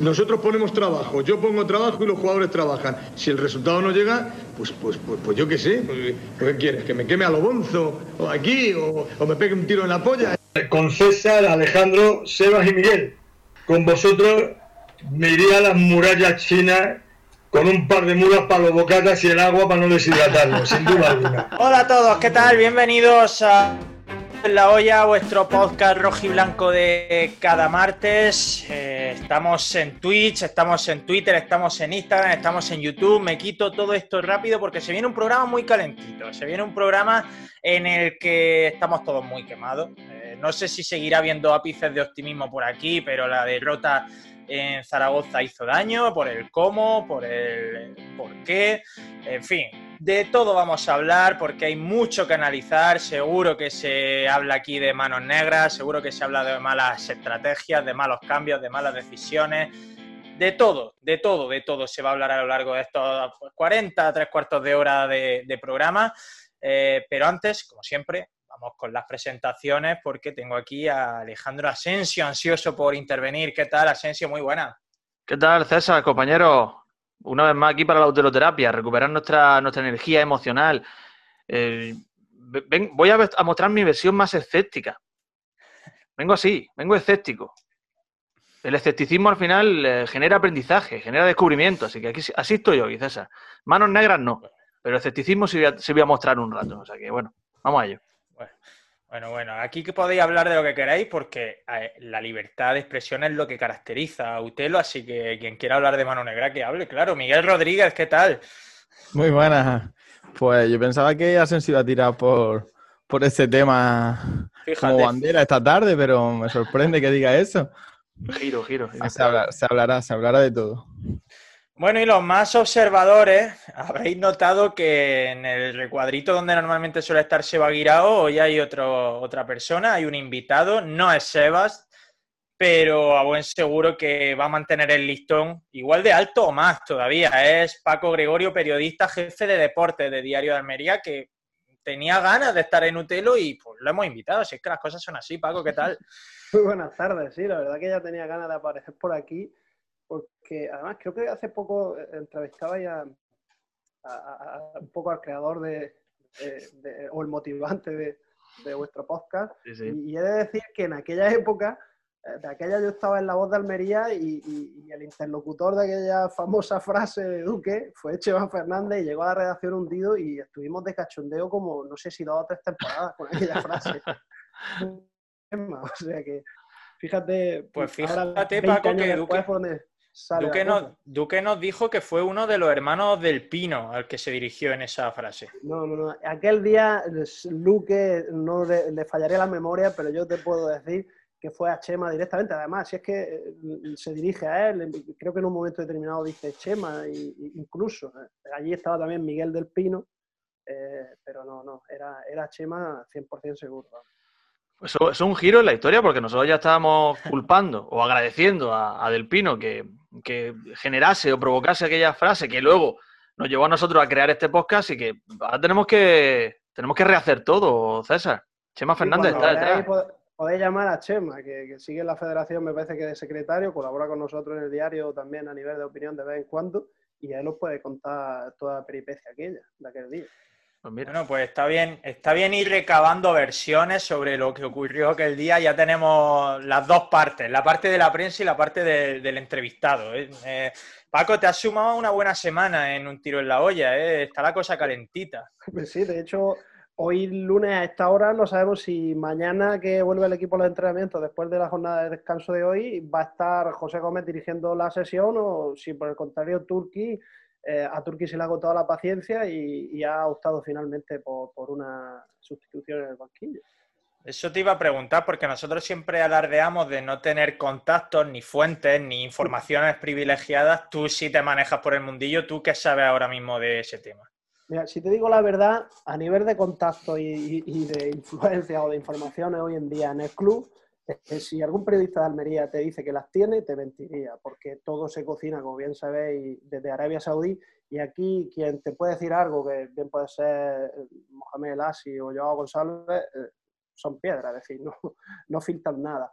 Nosotros ponemos trabajo, yo pongo trabajo y los jugadores trabajan. Si el resultado no llega, pues, pues, pues, pues yo qué sé. Pues, ¿Qué quieres? ¿Que me queme a lo bonzo? ¿O aquí? O, ¿O me pegue un tiro en la polla? Con César, Alejandro, Sebas y Miguel. Con vosotros me iría a las murallas chinas con un par de mulas para los bocatas y el agua para no deshidratarlo, sin duda alguna. Hola a todos, ¿qué tal? Bienvenidos a La Olla, vuestro podcast rojo y blanco de cada martes. Eh, estamos en Twitch, estamos en Twitter, estamos en Instagram, estamos en YouTube. Me quito todo esto rápido porque se viene un programa muy calentito. Se viene un programa en el que estamos todos muy quemados. Eh, no sé si seguirá habiendo ápices de optimismo por aquí, pero la derrota en Zaragoza hizo daño, por el cómo, por el por qué, en fin, de todo vamos a hablar porque hay mucho que analizar, seguro que se habla aquí de manos negras, seguro que se habla de malas estrategias, de malos cambios, de malas decisiones, de todo, de todo, de todo se va a hablar a lo largo de estos 40, tres cuartos de hora de, programa, eh, pero antes, como siempre, vamos con las presentaciones porque tengo aquí a Alejandro Asensio, ansioso por intervenir. ¿Qué tal, Asensio? Muy buena. ¿Qué tal, César, compañero? Una vez más aquí para la autoterapia, recuperar nuestra, nuestra energía emocional. Eh, voy a, mostrar mi versión más escéptica. Vengo así, vengo escéptico. El escepticismo al final eh, genera aprendizaje, genera descubrimiento, así que aquí, así estoy yo, César. Manos negras no, pero el escepticismo sí voy, a, sí voy a mostrar un rato, o sea que bueno, vamos a ello. Bueno, bueno, bueno, aquí que podéis hablar de lo que queráis porque la libertad de expresión es lo que caracteriza a Utelo, así que quien quiera hablar de mano negra que hable, claro. Miguel Rodríguez, ¿qué tal? Muy buenas. Pues yo pensaba que Asensio iba a tirar por, por ese tema Fíjate. como bandera esta tarde, pero me sorprende que diga eso. Giro, giro. giro. Se, habla, se, hablará, se hablará de todo. Bueno, y los más observadores, habréis notado que en el recuadrito donde normalmente suele estar Seba Guirao, hoy hay otro, otra persona, hay un invitado, no es Sebas, pero a buen seguro que va a mantener el listón igual de alto o más todavía. Es Paco Gregorio, periodista, jefe de deporte de Diario de Almería, que tenía ganas de estar en Utelo y pues lo hemos invitado. Si es que las cosas son así, Paco, ¿qué tal? Muy buenas tardes, sí, la verdad que ya tenía ganas de aparecer por aquí porque además creo que hace poco entrevistaba ya a, a, a un poco al creador de, de, de o el motivante de, de vuestro podcast. Sí, sí. Y, y, he de decir que en aquella época, eh, de aquella yo estaba en La Voz de Almería y, y, y el interlocutor de aquella famosa frase de Duque fue Cheva Fernández y llegó a la redacción hundido y estuvimos de cachondeo como, no sé si dos o tres temporadas con aquella frase. o sea que, fíjate, pues fíjate, Paco, que Duque... Donde, Duque nos, Duque nos, dijo que fue uno de los hermanos del Pino al que se dirigió en esa frase. No, no, no. Aquel día, Luque, no le, le, fallaría la memoria, pero yo te puedo decir que fue a Chema directamente. Además, si es que eh, se dirige a él, creo que en un momento determinado dice Chema, y, incluso. Eh, allí estaba también Miguel del Pino, eh, pero no, no, era, era Chema 100% seguro. Eso es un giro en la historia porque nosotros ya estábamos culpando o agradeciendo a, a Del Pino que, que, generase o provocase aquella frase que luego nos llevó a nosotros a crear este podcast y que ahora tenemos que, tenemos que rehacer todo, César. Chema Fernández sí, está detrás. Podéis, podéis llamar a Chema, que, que, sigue en la federación, me parece que de secretario, colabora con nosotros en el diario también a nivel de opinión de vez en cuando y él os puede contar toda la peripecia aquella, de aquel día. Pues bueno, pues está bien, está bien ir recabando versiones sobre lo que ocurrió aquel día. Ya tenemos las dos partes, la parte de la prensa y la parte de, del entrevistado. ¿eh? Eh, Paco, te has sumado una buena semana en un tiro en la olla, ¿eh? está la cosa calentita. Pues sí, de hecho, hoy lunes a esta hora no sabemos si mañana que vuelve el equipo a los entrenamientos después de la jornada de descanso de hoy va a estar José Gómez dirigiendo la sesión o si por el contrario Turquí eh, a Turquía se le ha agotado la paciencia y, y ha optado finalmente por, por, una sustitución en el banquillo. Eso te iba a preguntar, porque nosotros siempre alardeamos de no tener contactos, ni fuentes, ni informaciones privilegiadas. Tú sí te manejas por el mundillo, ¿tú qué sabes ahora mismo de ese tema? Mira, si te digo la verdad, a nivel de contacto y, y, y de influencia o de informaciones hoy en día en el club, si algún periodista de Almería te dice que las tiene, te mentiría, porque todo se cocina, como bien sabéis, desde Arabia Saudí, y aquí quien te puede decir algo, que bien puede ser Mohamed El Asi o Joao González, son piedras, es decir, no, no filtran nada.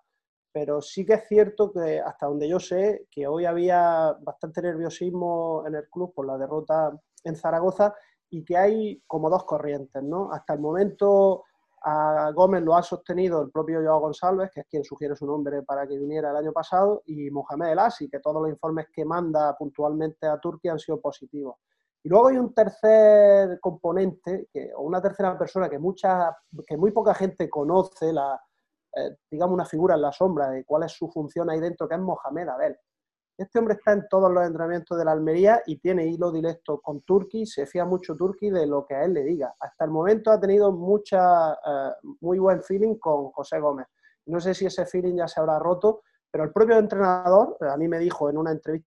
pero sí que es cierto que hasta donde yo sé, que hoy había bastante nerviosismo en el club por la derrota en Zaragoza y que hay como dos corrientes, ¿no? Hasta el momento a Gómez lo ha sostenido el propio Joao González, que es quien sugiere su nombre para que viniera el año pasado, y Mohamed El Asi, que todos los informes que manda puntualmente a Turquía han sido positivos. Y luego hay un tercer componente, o una tercera persona que, mucha, que muy poca gente conoce, la, eh, digamos una figura en la sombra de cuál es su función ahí dentro, que es Mohamed Abel. Este hombre está en todos los entrenamientos de la Almería y tiene hilo directo con Turki, se fía mucho Turki de lo que a él le diga. Hasta el momento ha tenido mucha, eh, muy buen feeling con José Gómez. No sé si ese feeling ya se habrá roto, pero el propio entrenador, a mí me dijo en una entrevista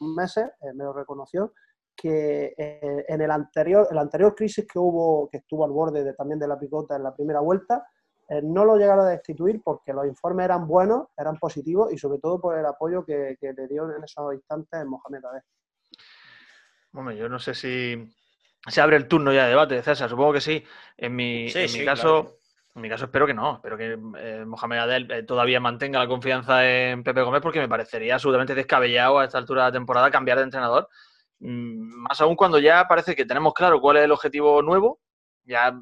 meses, eh, me lo reconoció, que eh, en el anterior, el anterior crisis que hubo, que estuvo al borde de, también de la picota en la primera vuelta, eh, no lo llegaron a destituir porque los informes eran buenos, eran positivos y sobre todo por el apoyo que, le dio en esos instantes Mohamed Adel. Bueno, yo no sé si se abre el turno ya de debate, César, supongo que sí. En mi, en mi caso... En mi caso espero que no, espero que eh, Mohamed Adel eh, todavía mantenga la confianza en Pepe Gómez porque me parecería absolutamente descabellado a esta altura de la temporada cambiar de entrenador. Mm, más aún cuando ya parece que tenemos claro cuál es el objetivo nuevo. Ya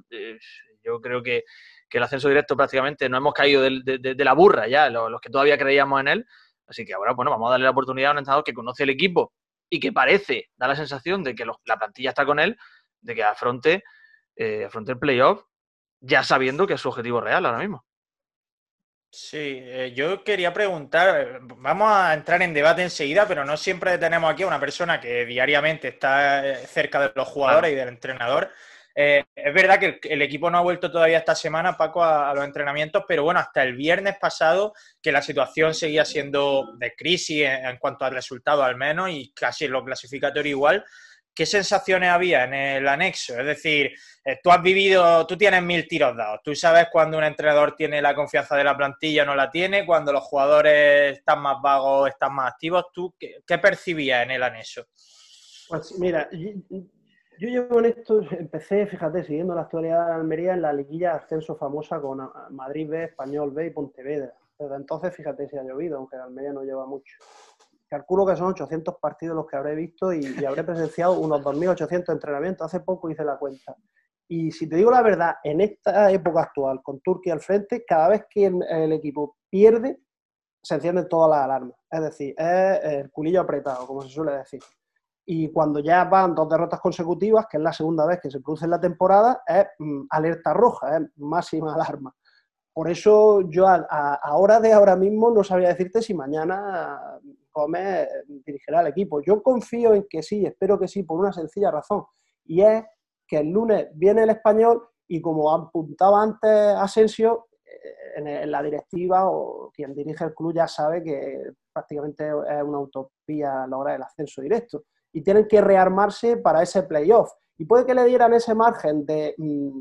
yo creo que que el ascenso directo prácticamente no hemos caído de, la burra ya, los, que todavía creíamos en él. Así que ahora, bueno, vamos a darle la oportunidad a un entrenador que conoce el equipo y que parece, da la sensación de que la plantilla está con él, de que afronte, eh, afronte el playoff ya sabiendo que es su objetivo real ahora mismo. Sí, eh, yo quería preguntar, eh, vamos a entrar en debate enseguida, pero no siempre tenemos aquí a una persona que diariamente está cerca de los jugadores y del entrenador. Eh, es verdad que el, equipo no ha vuelto todavía esta semana, Paco, a, los entrenamientos, pero bueno, hasta el viernes pasado que la situación seguía siendo de crisis en, cuanto al resultado al menos y casi en lo clasificatorio igual. ¿Qué sensaciones había en el anexo? Es decir, eh, tú has vivido, tú tienes mil tiros dados, tú sabes cuando un entrenador tiene la confianza de la plantilla o no la tiene, cuando los jugadores están más vagos, están más activos, ¿tú qué, percibías en el anexo? Pues mira, yo llevo en esto, empecé, fíjate, siguiendo la actualidad de Almería en la liguilla ascenso famosa con Madrid B, Español B y Pontevedra. Desde entonces, fíjate si ha llovido, aunque Almería no lleva mucho. Calculo que son 800 partidos los que habré visto y, habré presenciado unos 2.800 entrenamientos. Hace poco hice la cuenta. Y si te digo la verdad, en esta época actual, con Turquía al frente, cada vez que el, equipo pierde, se encienden todas las alarmas. Es decir, es el culillo apretado, como se suele decir y cuando ya van dos derrotas consecutivas, que es la segunda vez que se produce en la temporada, es mm, alerta roja, es máxima alarma. Por eso yo a, hora de ahora mismo no sabría decirte si mañana Gómez dirigirá al equipo. Yo confío en que sí, espero que sí, por una sencilla razón, y es que el lunes viene el español y como apuntaba antes Asensio, eh, en la directiva o quien dirige el club ya sabe que prácticamente es una utopía lograr el ascenso directo y tienen que rearmarse para ese playoff. Y puede que le dieran ese margen mm,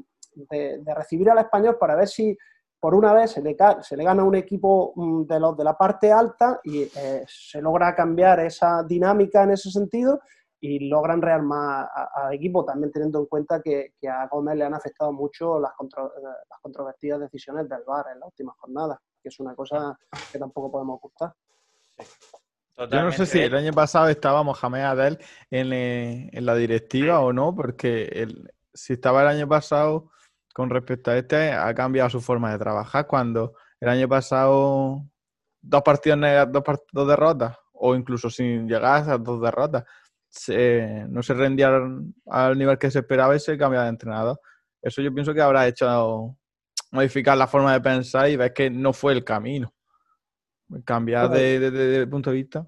de, de, recibir al español para ver si por una vez se le, se le gana un equipo mm, de los de la parte alta y eh, se logra cambiar esa dinámica en ese sentido y logran rearmar al equipo, también teniendo en cuenta que, a Gómez le han afectado mucho las, las controvertidas decisiones del VAR en las últimas jornadas, que es una cosa que tampoco podemos ocultar. Yo no sé si el año pasado estaba Mohamed Adel en, eh, en la directiva o no, porque el, si estaba el año pasado con respecto a este, ha cambiado su forma de trabajar. Cuando el año pasado dos partidos dos, dos derrotas, o incluso sin llegar a esas dos derrotas, no se rendían al nivel que se esperaba y se cambiaba de entrenador. Eso yo pienso que habrá hecho modificar la forma de pensar y ver que no fue el camino. Cambiar de, punto de vista.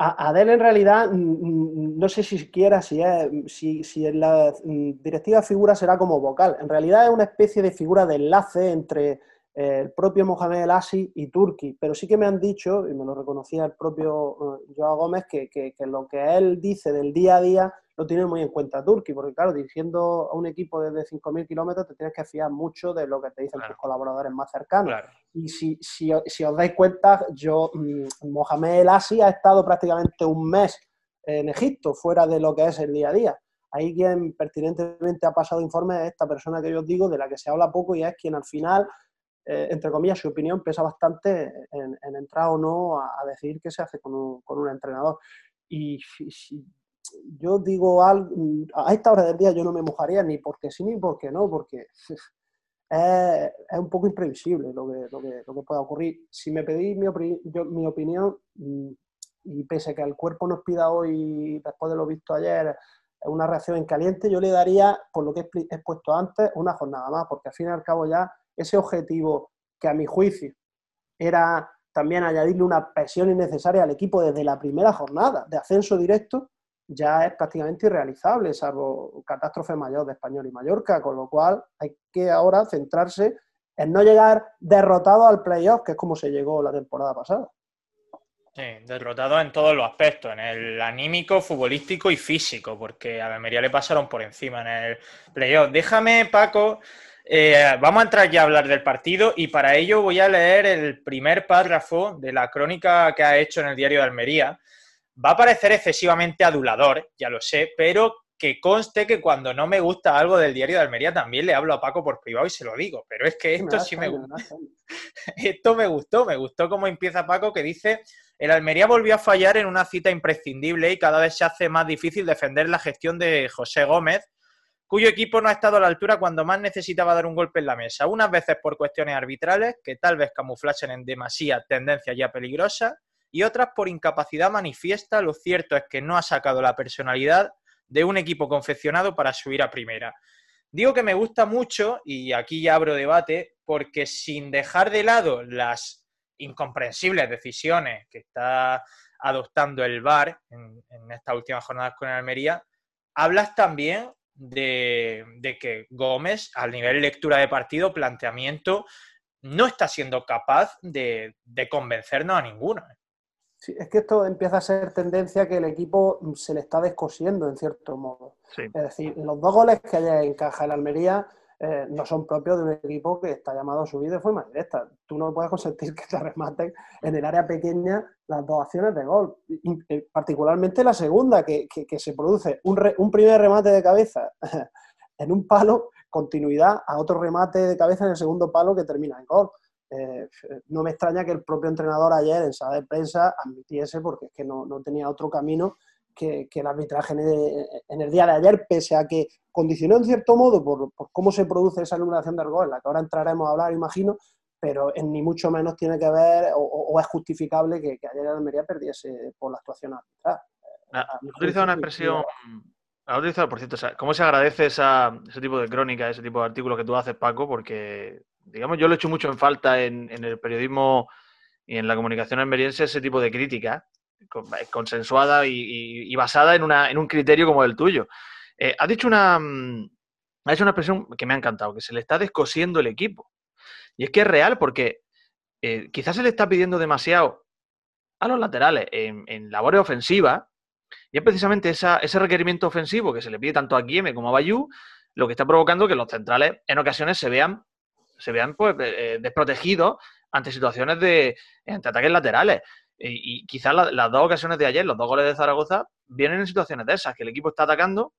Adel en realidad, no sé si siquiera si, si, si en la mm, directiva figura será como vocal. En realidad es una especie de figura de enlace entre eh, el propio Mohamed El Asi y Turki, pero sí que me han dicho, y me lo reconocía el propio eh, Joao Gómez, que, que, lo que él dice del día a día lo tiene muy en cuenta Turki, porque claro, dirigiendo a un equipo desde 5.000 kilómetros te tienes que fiar mucho de lo que te dicen tus colaboradores más cercanos. Y si, si, si, os dais cuenta, yo, mm, Mohamed El Asi ha estado prácticamente un mes en Egipto, fuera de lo que es el día a día. Ahí quien pertinentemente ha pasado informe es esta persona que yo os digo, de la que se habla poco y es quien al final eh, entre comillas, su opinión pesa bastante en, entrar o no a, decir qué se hace con un, entrenador. Y yo digo algo, a esta hora del día yo no me mojaría ni porque sí ni porque no, porque es, un poco imprevisible lo que, lo, que, lo que pueda ocurrir. Si me pedís mi, mi opinión, mm, y pese a que el cuerpo nos pida hoy, después de lo visto ayer, una reacción en caliente, yo le daría, por lo que he expuesto antes, una jornada más, porque al fin y al cabo ya ese objetivo que a mi juicio era también añadirle una presión innecesaria al equipo desde la primera jornada de ascenso directo, ya es prácticamente irrealizable, salvo catástrofe mayor de Español y Mallorca, con lo cual hay que ahora centrarse en no llegar derrotado al playoff, que es como se llegó la temporada pasada. Sí, derrotado en todos los aspectos, en el anímico, futbolístico y físico, porque a Almería le pasaron por encima en el playoff. Déjame, Paco, eh, vamos a entrar ya a hablar del partido y para ello voy a leer el primer párrafo de la crónica que ha hecho en el diario de Almería. Va a parecer excesivamente adulador, ya lo sé, pero que conste que cuando no me gusta algo del diario de Almería también le hablo a Paco por privado y se lo digo, pero es que esto sí me gusta. esto me gustó, me gustó cómo empieza Paco que dice, el Almería volvió a fallar en una cita imprescindible y cada vez se hace más difícil defender la gestión de José Gómez, cuyo equipo no ha estado a la altura cuando más necesitaba dar un golpe en la mesa, unas veces por cuestiones arbitrales, que tal vez camuflasen en demasía tendencias ya peligrosas, y otras por incapacidad manifiesta. Lo cierto es que no ha sacado la personalidad de un equipo confeccionado para subir a primera. Digo que me gusta mucho, y aquí ya abro debate, porque sin dejar de lado las incomprensibles decisiones que está adoptando el VAR en, estas últimas jornadas con Almería, hablas también de, que Gómez, al nivel lectura de partido, planteamiento, no está siendo capaz de, convencernos a ninguno. Sí, es que esto empieza a ser tendencia que el equipo se le está descosiendo en cierto modo. Es decir, los dos goles que haya encaja el Almería eh, no son propios de un equipo que está llamado a subir de forma directa. Tú no puedes consentir que te rematen en el área pequeña las dos acciones de gol, eh, particularmente la segunda, que, se produce un, primer remate de cabeza en un palo, continuidad a otro remate de cabeza en el segundo palo que termina en gol. Eh, no me extraña que el propio entrenador ayer en sala de prensa admitiese, porque es que no, no tenía otro camino que, el arbitraje en el, día de ayer, pese a que condicionó en cierto modo por, cómo se produce esa anulación del gol, en la que ahora entraremos a hablar, imagino, pero en ni mucho menos tiene que ver o, es justificable que, ayer el Almería perdiese por la actuación arbitral. Ah, ha utilizado una expresión, ha utilizado, por cierto, ¿cómo se agradece ese tipo de crónica, ese tipo de artículos que tú haces, Paco? Porque, digamos, yo lo he hecho mucho en falta en, el periodismo y en la comunicación almeriense ese tipo de crítica, eh, consensuada y, basada en, una, en, un criterio como el tuyo. Eh, has dicho una, mm, ha hecho una expresión que me ha encantado, que se le está descosiendo el equipo. Y es que es real porque eh, quizás se le está pidiendo demasiado a los laterales en, labores ofensivas y es precisamente ese requerimiento ofensivo que se le pide tanto a Guilleme como a Bayú lo que está provocando que los centrales en ocasiones se vean, se vean pues, desprotegidos ante situaciones de ante ataques laterales. Y, quizás las dos ocasiones de ayer, los dos goles de Zaragoza, vienen en situaciones de esas, que el equipo está atacando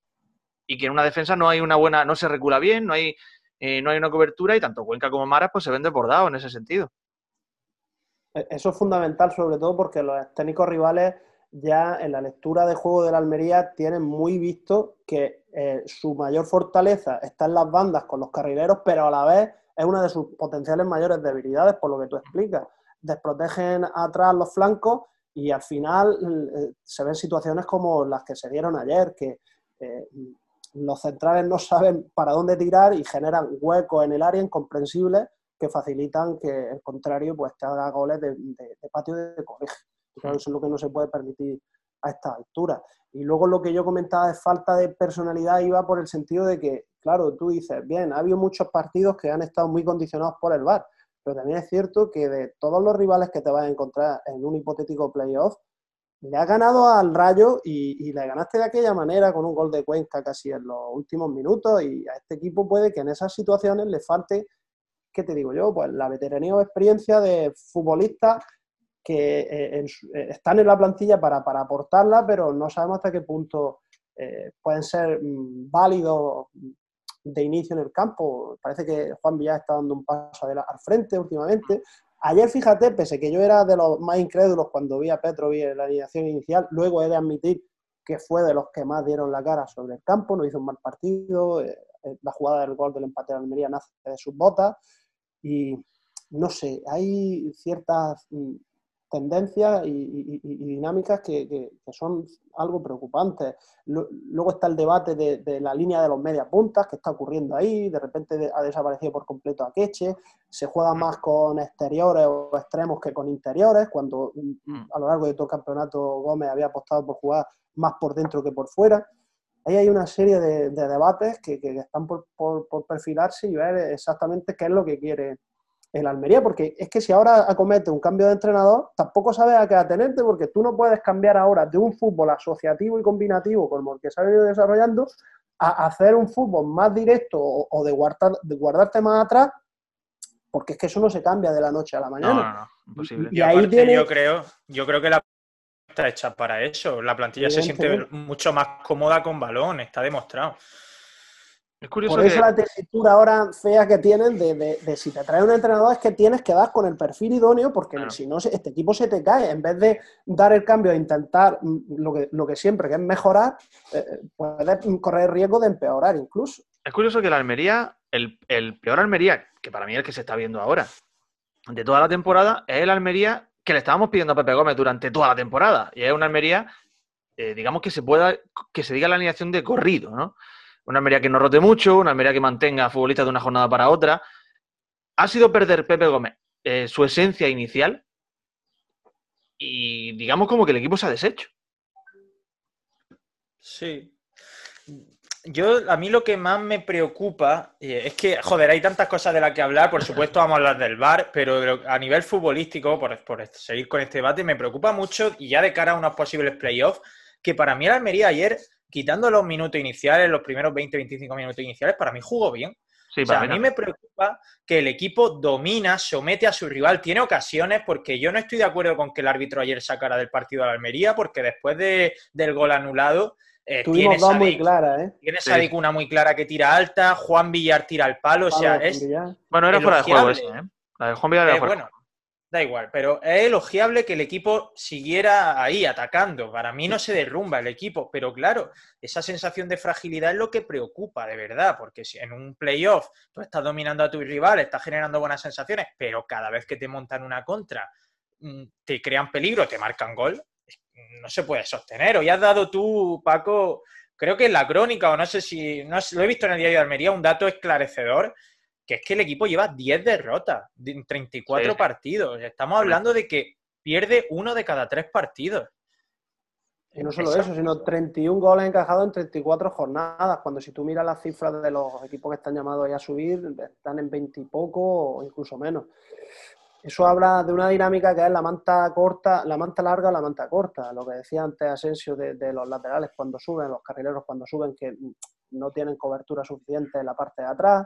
y que en una defensa no hay una buena, no se recula bien, no hay, eh, no hay una cobertura y tanto Cuenca como Maras pues se ven desbordados en ese sentido. E, eso es fundamental, sobre todo porque los técnicos rivales ya en la lectura de juego de la Almería tienen muy visto que eh, su mayor fortaleza está en las bandas con los carrileros, pero a la vez es una de sus potenciales mayores debilidades, por lo que tú explicas desprotegen atrás los flancos y al final eh, se ven situaciones como las que se dieron ayer, que eh, los centrales no saben para dónde tirar y generan huecos en el área incomprensibles que facilitan que el contrario pues te haga goles de, patio de colegio. eso es lo que no se puede permitir a esta altura. Y luego lo que yo comentaba de falta de personalidad iba por el sentido de que, claro, tú dices, bien, ha habido muchos partidos que han estado muy condicionados por el VAR, pero también es cierto que de todos los rivales que te vas a encontrar en un hipotético playoff, le has ganado al Rayo y, le ganaste de aquella manera con un gol de Cuenca casi en los últimos minutos y a este equipo puede que en esas situaciones le falte, ¿qué te digo yo? Pues la veteranía o experiencia de futbolistas que eh, eh, están en la plantilla para, aportarla, pero no sabemos hasta qué punto eh, pueden ser mm, válidos de inicio en el campo. Parece que Juan Villar está dando un paso al frente últimamente. Ayer, fíjate, pese que yo era de los más incrédulos cuando vi a Petrovic en la alineación inicial, luego he de admitir que fue de los que más dieron la cara sobre el campo, no hizo un mal partido, eh, la jugada del gol del empate de Almería nace de sus botas y no sé, hay ciertas mm, tendencias y, dinámicas que, son algo preocupantes. Luego está el debate de, la línea de los medias puntas que está ocurriendo ahí, de repente ha desaparecido por completo a Queche, se juega más con exteriores o extremos que con interiores, cuando mm, mm. a lo largo de todo el campeonato Gómez había apostado por jugar más por dentro que por fuera. Ahí hay una serie de, debates que, están por, por perfilarse y ver exactamente qué es lo que quiere el Almería, porque es que si ahora acomete un cambio de entrenador, tampoco sabes a qué atenerte, porque tú no puedes cambiar ahora de un fútbol asociativo y combinativo como el que se ha venido desarrollando a hacer un fútbol más directo o, de, guardar, de guardarte más atrás, porque es que eso no se cambia de la noche a la mañana. Y, ahí yo creo, yo creo que la está hecha para eso. La plantilla se siente mucho más cómoda con balón, está demostrado. Por eso la tesitura ahora fea que tienen de, si te trae un entrenador es que tienes que dar con el perfil idóneo porque si no, este equipo se te cae. En vez de dar el cambio e intentar mm, lo que, lo que siempre, que es mejorar, eh, eh, puedes correr el riesgo de empeorar incluso. Es curioso que la Almería, el, peor Almería, que para mí es el que se está viendo ahora, de toda la temporada, es el Almería que le estábamos pidiendo a Pepe Gómez durante toda la temporada. Y es una Almería, eh, digamos, que se pueda, que se diga la alineación de corrido, ¿no? Una Almería que no rote mucho, una Almería que mantenga a futbolistas de una jornada para otra. Ha sido perder Pepe Gómez eh, su esencia inicial y digamos como que el equipo se ha deshecho. Sí. Yo, a mí lo que más me preocupa eh, es que, joder, hay tantas cosas de las que hablar, por supuesto vamos a hablar del VAR, pero a nivel futbolístico, por, por seguir con este debate, me preocupa mucho, y ya de cara a unos posibles playoffs, que para mí la Almería ayer quitando los minutos iniciales, los primeros 20-25 minutos iniciales, para mí jugó bien. o sea, a mí me preocupa que el equipo domina, somete a su rival, tiene ocasiones, porque yo no estoy de acuerdo con que el árbitro ayer sacara del partido a la Almería, porque después del gol anulado, eh, tiene, esa muy clara, ¿eh? tiene esa una muy clara que tira alta, Juan Villar tira al palo, o sea, es. Bueno, era fuera de juego ese, ¿eh? La de Juan Villar era eh, fuera Da igual, pero es elogiable que el equipo siguiera ahí atacando. Para mí no se derrumba el equipo, pero claro, esa sensación de fragilidad es lo que preocupa de verdad, porque si en un playoff tú estás dominando a tu rival, estás generando buenas sensaciones, pero cada vez que te montan una contra, mm, te crean peligro, te marcan gol, no se puede sostener. Hoy has dado tú, Paco, creo que en la crónica, o no sé si, no, lo he visto en el diario de Almería, un dato esclarecedor que es que el equipo lleva 10 derrotas en 34 partidos. Estamos hablando de que pierde uno de cada tres partidos. Y no solo eso, sino 31 goles encajados en 34 jornadas, cuando si tú miras las cifras de los equipos que están llamados a subir, están en 20 y poco o incluso menos. Eso habla de una dinámica que es la manta corta, la manta larga o la manta corta. Lo que decía antes Asensio de, de los laterales cuando suben, los carrileros cuando suben, que no tienen cobertura suficiente en la parte de atrás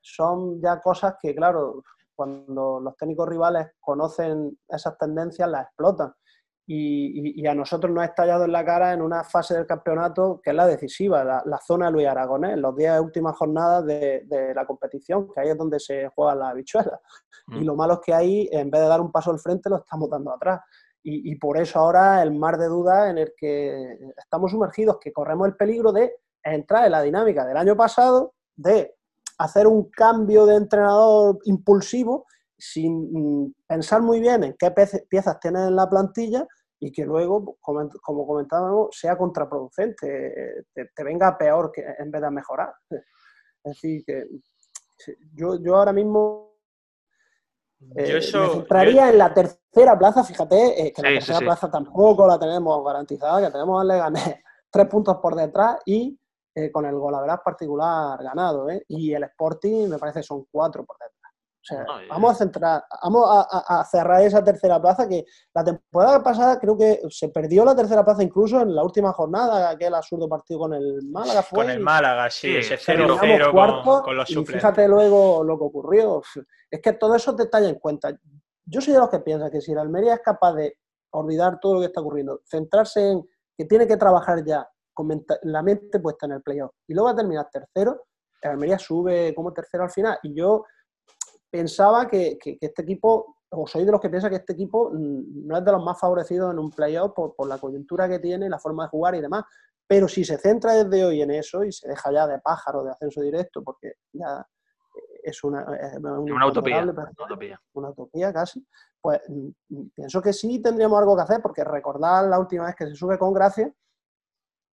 son ya cosas que, claro, cuando los técnicos rivales conocen esas tendencias, las explotan. Y, a nosotros nos ha estallado en la cara en una fase del campeonato que es la decisiva, la, zona de Luis Aragonés, los 10 últimas jornadas de, la competición, que ahí es donde se juegan las habichuelas. Y mm. lo malo es que ahí, en vez de dar un paso al frente, lo estamos dando atrás. Y, y por eso ahora el mar de dudas en el que estamos sumergidos, que corremos el peligro de entrar en la dinámica del año pasado, de hacer un cambio de entrenador impulsivo sin mm, pensar muy bien en qué piezas tienes en la plantilla y que luego, como comentábamos, sea contraproducente, te, venga peor que en vez de mejorar. Es decir, que yo, yo ahora mismo eh, me centraría en la tercera plaza, fíjate, eh, que la tercera plaza tampoco la tenemos garantizada, que tenemos al Leganés tres puntos por detrás y eh, con el verdad particular ganado. ¿eh? Y el Sporting me parece son cuatro por detrás. O sea, vamos a centrar, vamos a, cerrar esa tercera plaza que la temporada pasada creo que se perdió la tercera plaza incluso en la última jornada, aquel absurdo partido con el Málaga. Fue, con el Málaga, sí, ese 0-0 con, con, los suplentes. fíjate luego lo que ocurrió. Es que todo eso te está en cuenta. Yo soy de los que piensan que si la Almería es capaz de olvidar todo lo que está ocurriendo, centrarse en que tiene que trabajar ya la mente puesta en el playoff y luego va a terminar tercero, el Almería sube como tercero al final. Y yo pensaba que, este equipo, o soy de los que piensa que este equipo mm, no es de los más favorecidos en un playoff por, por la coyuntura que tiene, la forma de jugar y demás. Pero si se centra desde hoy en eso y se deja ya de pájaro, de ascenso directo, porque ya es una, una, utopía, una, utopía, casi, pues mm, pienso que sí tendríamos algo que hacer, porque recordar la última vez que se sube con gracia,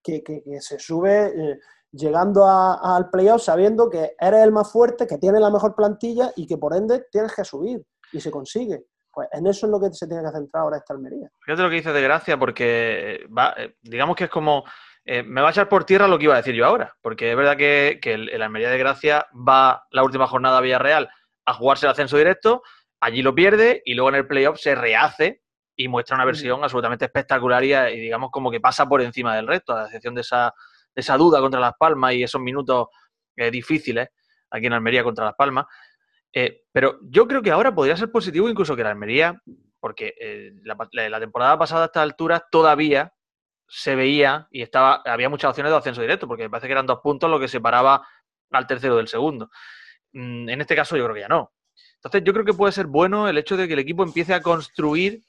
que, se sube eh, llegando al playoff sabiendo que eres el más fuerte, que tiene la mejor plantilla y que por ende tienes que subir y se consigue. Pues en eso es lo que se tiene que centrar ahora esta Almería. Fíjate lo que dice de gracia, porque va, eh, digamos que es como eh, me va a echar por tierra lo que iba a decir yo ahora, porque es verdad que, el, Almería de Gracia va la última jornada a Villarreal a jugarse el ascenso directo, allí lo pierde y luego en el playoff se rehace y muestra una versión absolutamente espectacular y, digamos como que pasa por encima del resto, a excepción de esa, esa duda contra Las Palmas y esos minutos eh, difíciles aquí en Almería contra Las Palmas. Eh, pero yo creo que ahora podría ser positivo incluso que la Almería, porque la, la, temporada pasada a estas alturas todavía se veía y estaba, había muchas opciones de ascenso directo, porque me parece que eran dos puntos lo que separaba al tercero del segundo. Mm, en este caso yo creo que ya no. Entonces yo creo que puede ser bueno el hecho de que el equipo empiece a construir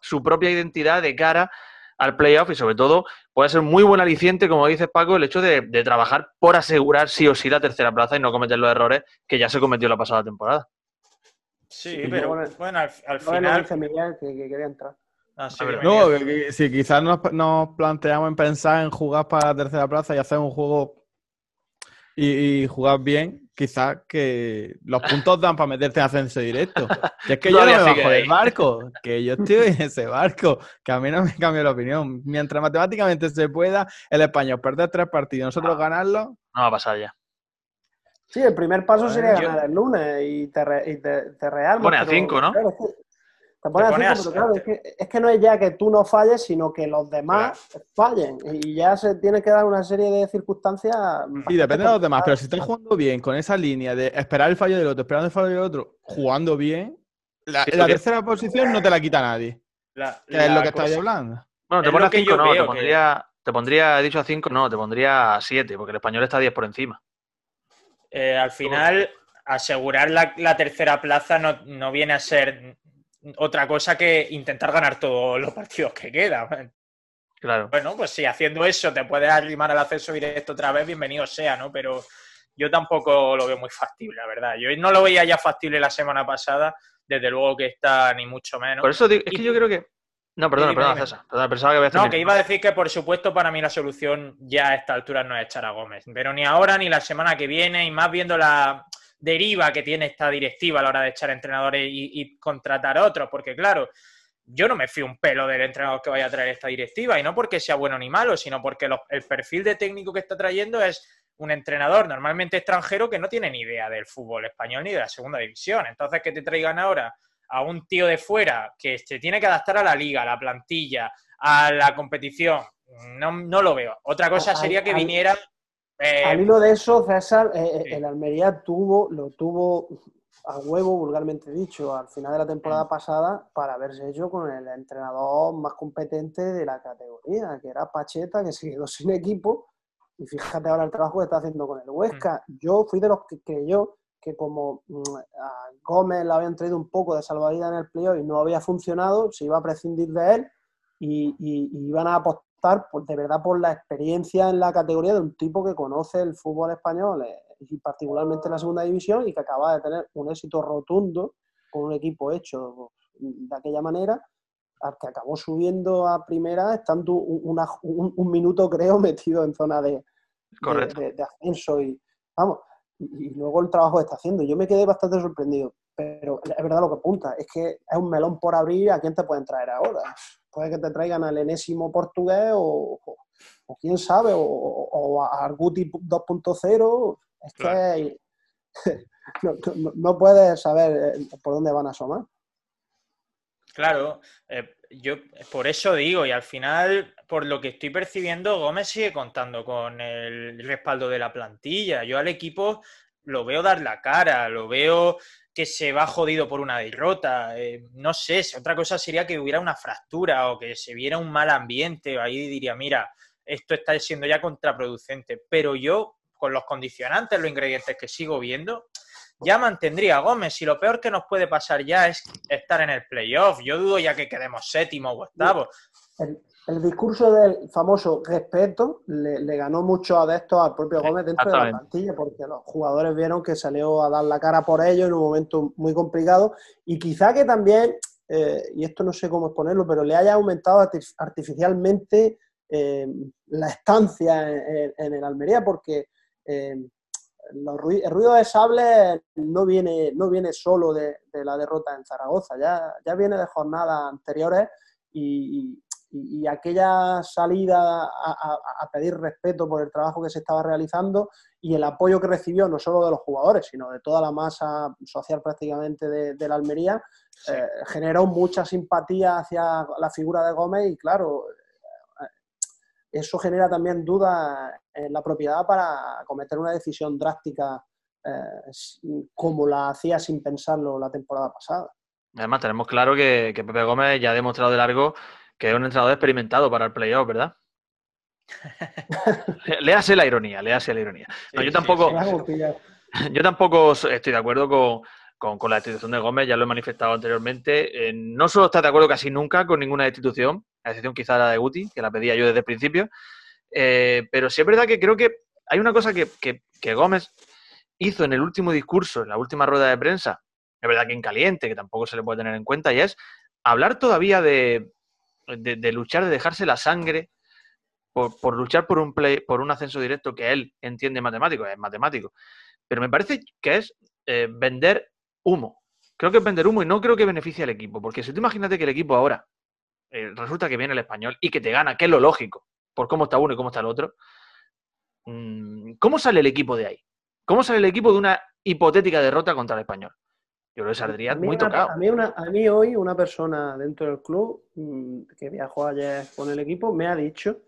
su propia identidad de cara al playoff y sobre todo puede ser muy buen aliciente, como dices Paco, el hecho de, trabajar por asegurar sí o sí la tercera plaza y no cometer los errores que ya se cometió la pasada temporada. Sí, pero bueno, al, final... que quería entrar. Ah, no, si quizás nos, planteamos en pensar en jugar para la tercera plaza y hacer un juego y, jugar bien, quizás que los puntos dan para meterte en ascenso directo. es que yo no me bajo del barco, que yo estoy en ese barco, que a mí no me cambia la opinión. Mientras matemáticamente se pueda, el español perder tres partidos, nosotros ah. ganarlo. No va a pasar ya. Sí, el primer paso sería ganar el lunes y te, y te, real. Pone a cinco, ¿no? Es, que, no es ya que tú no falles, sino que los demás fallen. Y ya se tiene que dar una serie de circunstancias. Sí, depende de los demás, pero si estás jugando bien con esa línea de esperar el fallo del otro, esperando el fallo del otro, jugando bien, la, tercera posición no te la quita nadie. que es lo que estáis hablando. Bueno, te pones 5, no, te pondría, te pondría, he dicho a 5, no, te pondría a 7, porque el español está a 10 por encima. Eh, al final, asegurar la, la tercera plaza no, no, viene a ser otra cosa que intentar ganar todos los partidos que quedan. Claro. Bueno, pues si haciendo eso te puedes arrimar al acceso directo otra vez, bienvenido sea, ¿no? Pero yo tampoco lo veo muy factible, la verdad. Yo no lo veía ya factible la semana pasada, desde luego que está ni mucho menos. Por eso es que yo creo que. No, perdona, perdona, César. pensaba que No, que iba a decir que por supuesto para mí la solución ya a esta altura no es echar a Gómez. Pero ni ahora ni la semana que viene, y más viendo la, deriva que tiene esta directiva a la hora de echar entrenadores y, contratar a otros, porque claro, yo no me fío un pelo del entrenador que vaya a traer esta directiva, y no porque sea bueno ni malo, sino porque el perfil de técnico que está trayendo es un entrenador normalmente extranjero que no tiene ni idea del fútbol español ni de la segunda división. Entonces, que te traigan ahora a un tío de fuera que se tiene que adaptar a la liga, a la plantilla, a la competición, no, no lo veo. Otra cosa sería que viniera eh, Al hilo de eso, César, eh, eh, el Almería tuvo, lo tuvo a huevo, vulgarmente dicho, al final de la temporada mm. pasada para haberse hecho con el entrenador más competente de la categoría, que era Pacheta, que se quedó sin equipo. Y fíjate ahora el trabajo que está haciendo con el Huesca. Mm. Yo fui de los que creyó que como mm, a Gómez le habían traído un poco de salvavidas en el playoff y no había funcionado, se iba a prescindir de él y, y iban a apostar de verdad por la experiencia en la categoría de un tipo que conoce el fútbol español eh, y particularmente la segunda división y que acaba de tener un éxito rotundo con un equipo hecho de aquella manera al que acabó subiendo a primera estando un, minuto creo metido en zona de, de, ascenso y vamos y, luego el trabajo que está haciendo. Yo me quedé bastante sorprendido pero es verdad lo que apunta es que es un melón por abrir a quién te pueden traer ahora puede que te traigan al enésimo portugués o, quién sabe, o, a Arguti 2.0. Es que no, puedes saber eh, por dónde van a asomar. Claro, eh, yo por eso digo, y al final, por lo que estoy percibiendo, Gómez sigue contando con el respaldo de la plantilla. Yo al equipo lo veo dar la cara, lo veo que se va jodido por una derrota. Eh, no sé, otra cosa sería que hubiera una fractura o que se viera un mal ambiente. Ahí diría, mira, esto está siendo ya contraproducente. Pero yo, con los condicionantes, los ingredientes que sigo viendo, ya mantendría Gómez. Y lo peor que nos puede pasar ya es estar en el playoff. Yo dudo ya que quedemos séptimo o octavo. Discurso del famoso respeto le, ganó mucho adeptos al propio Gómez dentro de la plantilla, porque los jugadores vieron que salió a dar la cara por ellos en un momento muy complicado. Y quizá que también, eh, y esto no sé cómo exponerlo, pero le haya aumentado artificialmente eh, la estancia en, el Almería, porque eh, el ruido de sable no viene, no viene solo de, la derrota en Zaragoza, ya, ya viene de jornadas anteriores y, aquella salida a, pedir respeto por el trabajo que se estaba realizando y el apoyo que recibió no solo de los jugadores, sino de toda la masa social prácticamente de, la Almería, eh, generó mucha simpatía hacia la figura de Gómez y claro, eso genera también dudas en la propiedad para cometer una decisión drástica eh, como la hacía sin pensarlo la temporada pasada. Además, tenemos claro que, Pepe Gómez ya ha demostrado de largo que es un entrenador experimentado para el playoff, ¿verdad? léase la ironía, léase la ironía. yo tampoco, yo tampoco estoy de acuerdo con, con, la institución de Gómez, ya lo he manifestado anteriormente. Eh, no solo está de acuerdo casi nunca con ninguna institución, a excepción quizá la de Guti, que la pedía yo desde el principio. Eh, pero sí es verdad que creo que hay una cosa que, Gómez hizo en el último discurso, en la última rueda de prensa, es verdad que en caliente, que tampoco se le puede tener en cuenta, y es hablar todavía de, luchar, de dejarse la sangre por, luchar por un, play, por un ascenso directo que él entiende matemático, es matemático. Pero me parece que es eh, vender humo. Creo que es vender humo y no creo que beneficie al equipo, porque si tú imagínate que el equipo ahora eh, resulta que viene el español y que te gana, que es lo lógico, por cómo está uno y cómo está el otro, mm, ¿cómo sale el equipo de ahí? ¿Cómo sale el equipo de una hipotética derrota contra el español? Yo creo que saldría muy tocado. A mí, a mí hoy una persona dentro del club mm, que viajó ayer con el equipo me ha dicho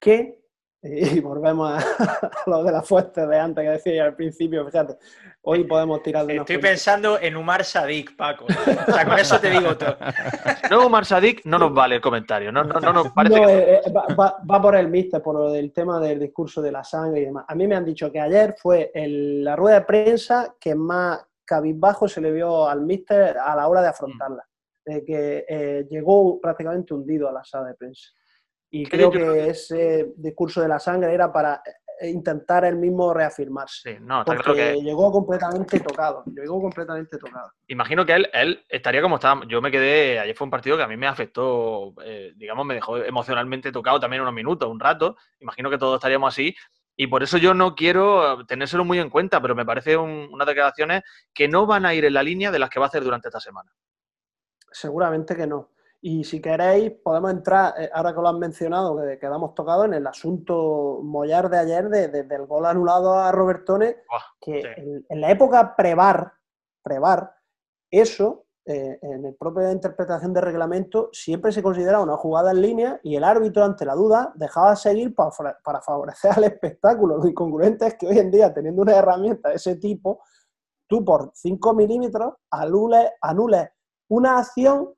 que y volvemos a, lo de la fuente de antes que decía al principio, fíjate, hoy podemos tirar de Estoy pensando en Umar Sadik, Paco. O sea, con eso te digo todo. No, Umar Sadik no nos vale el comentario, no, no, no nos parece eh, eh, va, por el mister, por lo del tema del discurso de la sangre y demás. A mí me han dicho que ayer fue la rueda de prensa que más cabizbajo se le vio al mister a la hora de afrontarla, de que eh, llegó prácticamente hundido a la sala de prensa. Y creo que ese discurso de la sangre era para eh, intentar él mismo reafirmarse. Sí, no, está porque claro que... llegó completamente tocado. Llegó completamente tocado. Imagino que él, él estaría como estaba. Yo me quedé. Ayer fue un partido que a mí me afectó, eh, digamos, me dejó emocionalmente tocado también unos minutos, un rato. Imagino que todos estaríamos así. Y por eso yo no quiero tenérselo muy en cuenta, pero me parece unas declaraciones que no van a ir en la línea de las que va a hacer durante esta semana. Seguramente que no. Y si queréis, podemos entrar, eh, ahora que lo han mencionado, que quedamos tocados en el asunto Mollar de ayer, de, del gol anulado a Robertone, que en, la época prevar, prevar, eso, eh, en el propio interpretación de reglamento, siempre se considera una jugada en línea y el árbitro, ante la duda, dejaba seguir para, para favorecer al espectáculo. Lo incongruente es que hoy en día, teniendo una herramienta de ese tipo, tú por 5 milímetros anules, anules una acción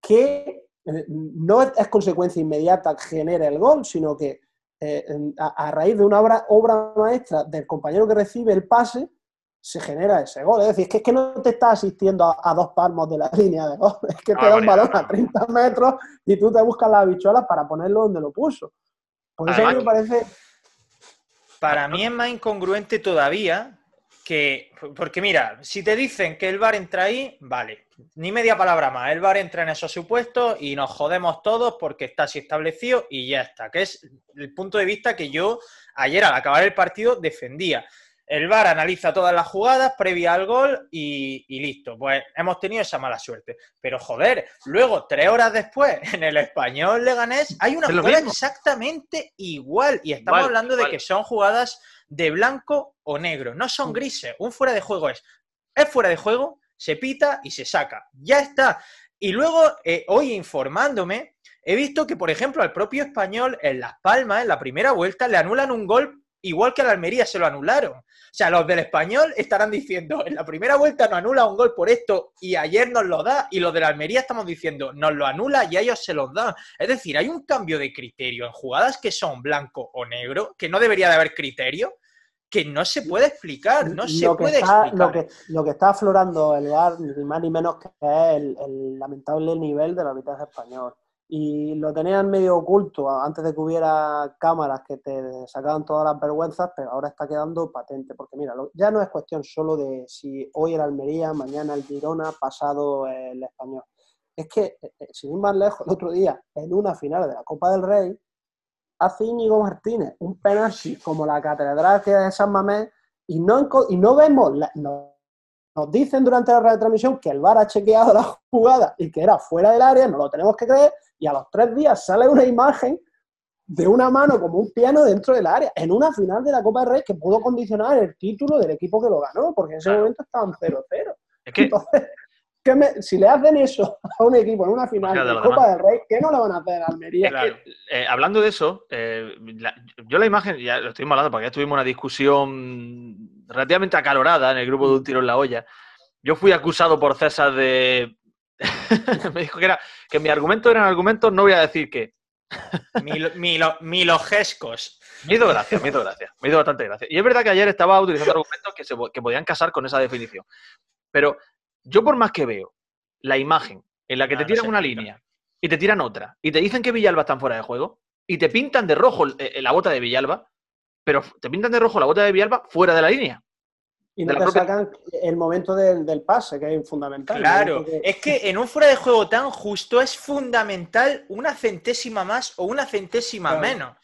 que eh, no es consecuencia inmediata que genere el gol, sino que eh, a, raíz de una obra maestra del compañero que recibe el pase, se genera ese gol. Es decir, es que, no te está asistiendo a, dos palmos de la línea de gol, es que te da un balón a 30 metros y tú te buscas la bichuela para ponerlo donde lo puso. Por eso a mí me parece... Para mí es más incongruente todavía que, porque mira, si te dicen que el bar entra ahí, vale, ni media palabra más, el bar entra en esos supuestos y nos jodemos todos porque está así establecido y ya está, que es el punto de vista que yo ayer al acabar el partido defendía. El VAR analiza todas las jugadas previa al gol y, listo. Pues hemos tenido esa mala suerte. Pero joder, luego, tres horas después, en el español Leganés, hay una jugada exactamente igual. Y estamos hablando de que son jugadas de blanco o negro. No son mm. grises. Un fuera de juego es, es fuera de juego, se pita y se saca. Ya está. Y luego, eh, hoy informándome, he visto que, por ejemplo, al propio español en Las Palmas, en la primera vuelta, le anulan un gol igual que a la Almería se lo anularon. O sea, los del español estarán diciendo, en la primera vuelta nos anula un gol por esto y ayer nos lo da, y los de la Almería estamos diciendo, nos lo anula y a ellos se los da. Es decir, hay un cambio de criterio en jugadas que son blanco o negro, que no debería de haber criterio, que no se puede explicar, no se puede explicar. Lo que, lo que está aflorando el VAR, ni más ni menos que es el, lamentable nivel del arbitraje español. Y lo tenían medio oculto antes de que hubiera cámaras que te sacaban todas las vergüenzas, pero ahora está quedando patente. Porque mira, ya no es cuestión solo de si hoy era Almería, mañana el Girona, pasado el Español. Es que, eh, eh, sin ir más lejos, el otro día, en una final de la Copa del Rey, hace Íñigo Martínez un penalti como la catedral que es de San Mamés y no, y no vemos, nos dicen durante la retransmisión que el VAR ha chequeado la jugada y que era fuera del área, no lo tenemos que creer, y a los tres días sale una imagen de una mano como un piano dentro del área, en una final de la Copa del Rey que pudo condicionar el título del equipo que lo ganó, porque en ese momento estaban 0-0. Es que... si le hacen eso a un equipo en una final de la Copa del Rey, ¿qué no le van a hacer a Almería? Eh, hablando de eso, eh, yo la imagen, ya lo estuvimos hablando, porque ya tuvimos una discusión relativamente acalorada en el grupo de un tiro en la olla. Yo fui acusado por César de. me dijo que, era, que mi argumento eran argumentos, no voy a decir qué. Milo, milogescos. Me hizo gracia, me hizo gracia, me hizo bastante gracia. Y es verdad que ayer estaba utilizando argumentos que, se, que podían casar con esa definición. Pero yo por más que veo la imagen en la que te tiran una línea y te tiran otra y te dicen que Villalba está fuera de juego y te pintan de rojo eh, la bota de Villalba, pero te pintan de rojo la bota de Villalba fuera de la línea. Y no te sacan el momento del, pase, que es fundamental. Claro, es que en un fuera de juego tan justo es fundamental una centésima más o una centésima menos.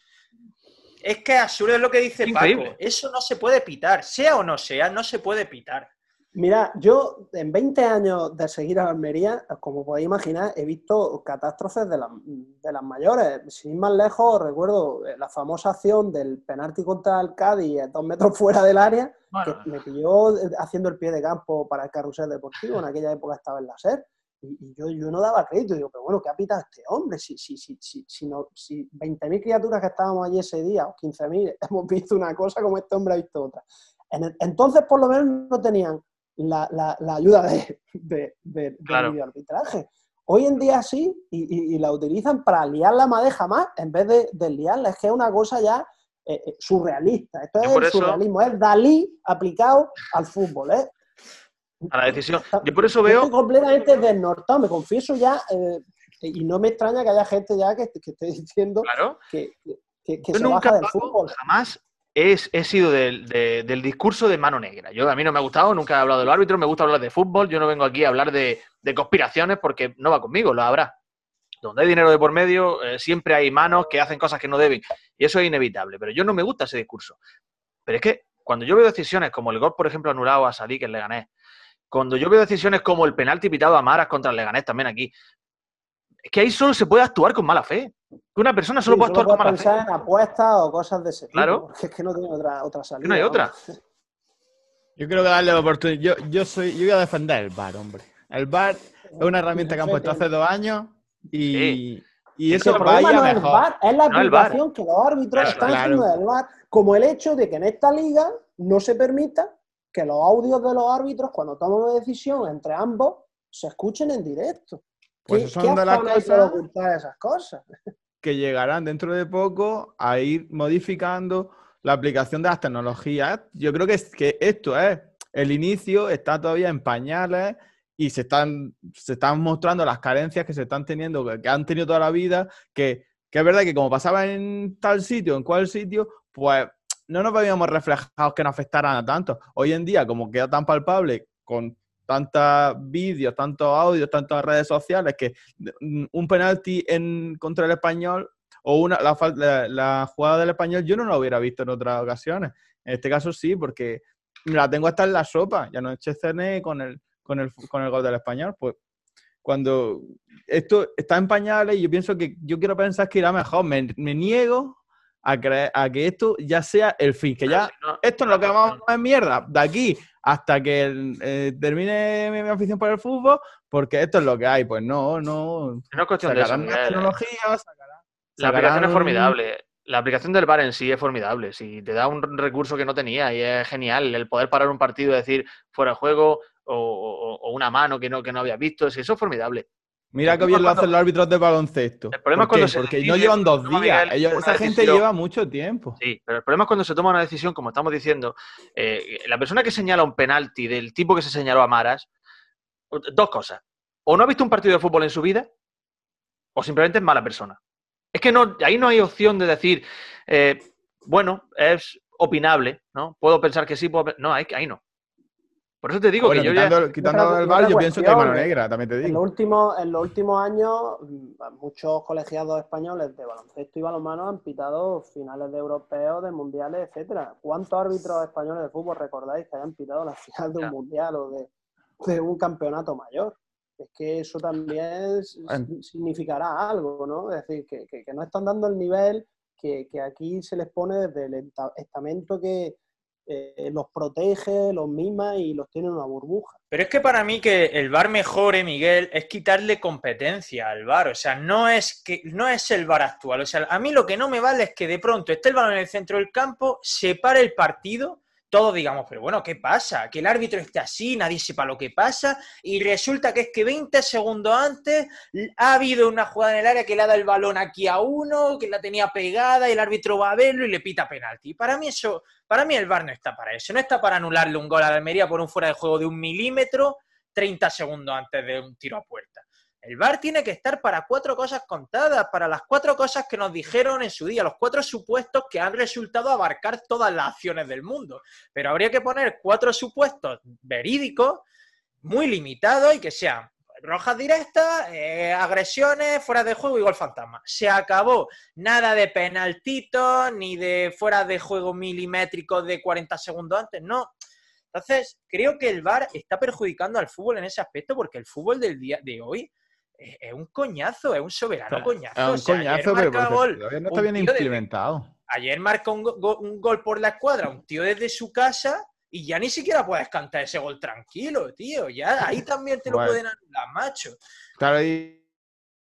Es que absurdo es lo que dice Paco. Eso no se puede pitar, sea o no sea, no se puede pitar. Mira, yo en 20 años de seguir a Almería, como podéis imaginar, he visto catástrofes de, las mayores. Sin ir más lejos, recuerdo eh, la famosa acción del penalti contra el Cádiz, dos metros fuera del área, que me pilló eh, haciendo el pie de campo para el carrusel deportivo. En aquella época estaba en la SER. Y, yo, yo, no daba crédito. Digo, pero bueno, ¿qué ha pitado este hombre? Si, si, si, si, si, no, si 20.000 criaturas que estábamos allí ese día, o 15.000, hemos visto una cosa como este hombre ha visto otra. entonces, por lo menos, no tenían la, la, ayuda de, de, de, del arbitraje. Hoy en día sí, y, la utilizan para liar la madeja más en vez de, de liarla. Es que es una cosa ya eh, eh, surrealista. Esto es el surrealismo, es Dalí aplicado al fútbol. ¿eh? A la decisión. Yo por eso veo. Estoy completamente desnortado, me confieso ya, eh, y no me extraña que haya gente ya que, que esté diciendo que, que, que se nunca baja del fútbol. Jamás he sido del, del, discurso de mano negra. Yo a mí no me ha gustado, nunca he hablado de los árbitros, me gusta hablar de fútbol, yo no vengo aquí a hablar de, conspiraciones porque no va conmigo, lo habrá. Donde hay dinero de por medio, eh, siempre hay manos que hacen cosas que no deben. Y eso es inevitable, pero yo no me gusta ese discurso. Pero es que cuando yo veo decisiones como el gol, por ejemplo, anulado a Salí, que le gané, cuando yo veo decisiones como el penalti pitado a Maras contra el Leganés también aquí, es que ahí solo se puede actuar con mala fe. Que una persona solo puede actuar con mala fe. en apuestas o cosas de ese tipo. Claro. Porque es que no tiene otra, otra salida. No hay otra. Yo creo que darle la oportunidad. Yo, yo, soy, yo voy a defender el VAR, hombre. El VAR es una herramienta que han puesto hace dos años y, y eso el problema no es el VAR, es la aplicación que los árbitros están haciendo del VAR, como el hecho de que en esta liga no se permita que los audios de los árbitros, cuando toman una decisión entre ambos, se escuchen en directo. Pues son de las cosas, esas cosas que llegarán dentro de poco a ir modificando la aplicación de las tecnologías. Yo creo que, que esto es el inicio, está todavía en pañales y se están, se están mostrando las carencias que se están teniendo, que, han tenido toda la vida, que, que, es verdad que como pasaba en tal sitio, en cual sitio, pues no nos veíamos reflejados que nos afectaran a tanto. Hoy en día, como queda tan palpable con tantos vídeos, tantos audios, tantas redes sociales, que un penalti en, contra el español o una, la, la, jugada del español yo no lo hubiera visto en otras ocasiones. En este caso sí, porque la tengo hasta en la sopa. Ya no eché CN con el, con, el, con el gol del español. Pues cuando esto está en pañales yo pienso que yo quiero pensar que irá mejor. Me, me niego a, que esto ya sea el fin, que ya esto es lo que vamos a mierda de aquí hasta que eh, termine mi, afición por el fútbol, porque esto es lo que hay. Pues no, no. No es cuestión de eso. La aplicación es formidable. La aplicación del bar en sí es formidable. Si te da un recurso que no tenía y es genial, el poder parar un partido y decir fuera de juego o, una mano que no, que no habías visto, eso es formidable. Mira que bien lo hacen los árbitros de baloncesto. El problema es cuando se Porque no llevan dos días. esa gente lleva mucho tiempo. Sí, pero el problema es cuando se toma una decisión, como estamos diciendo, eh, la persona que señala un penalti del tipo que se señaló a Maras, dos cosas. O no ha visto un partido de fútbol en su vida, o simplemente es mala persona. Es que no, ahí no hay opción de decir, eh, bueno, es opinable, ¿no? Puedo pensar que sí, puedo... no, ahí, ahí no. Por eso te digo que yo quitando, quitando el bar, yo pienso que hay mano negra, también te digo. En los últimos, en los últimos años, mm, muchos colegiados españoles de baloncesto y balonmano han pitado finales de europeos, de mundiales, etcétera. ¿Cuántos árbitros españoles de fútbol recordáis que hayan pitado la final de un mundial o de, un campeonato mayor? Es que eso también significará algo, ¿no? Es decir, que, que, no están dando el nivel que, que aquí se les pone desde el estamento que, eh, los protege, los mima y los tiene en una burbuja. Pero es que para mí que el VAR mejore, Miguel, es quitarle competencia al VAR. O sea, no es que no es el VAR actual. O sea, a mí lo que no me vale es que de pronto esté el balón en el centro del campo, se pare el partido todos digamos, pero bueno, ¿qué pasa? Que el árbitro esté así, nadie sepa lo que pasa, y resulta que es que 20 segundos antes ha habido una jugada en el área que le ha dado el balón aquí a uno, que la tenía pegada, y el árbitro va a verlo y le pita penalti. Para mí eso, para mí el VAR no está para eso, no está para anularle un gol a la Almería por un fuera de juego de un milímetro 30 segundos antes de un tiro a puerta. El VAR tiene que estar para cuatro cosas contadas, para las cuatro cosas que nos dijeron en su día, los cuatro supuestos que han resultado abarcar todas las acciones del mundo. Pero habría que poner cuatro supuestos verídicos, muy limitados y que sean rojas directas, eh, agresiones, fuera de juego y gol fantasma. Se acabó. Nada de penaltitos, ni de fuera de juego milimétricos de 40 segundos antes, no. Entonces, creo que el VAR está perjudicando al fútbol en ese aspecto porque el fútbol del día de hoy es un coñazo, es un soberano coñazo. Es un coñazo, pero todavía no está bien implementado. ayer marcó un, gol por la escuadra, un tío desde su casa, y ya ni siquiera puedes cantar ese gol tranquilo, tío. Ya ahí también te lo pueden anular, macho. Claro, y,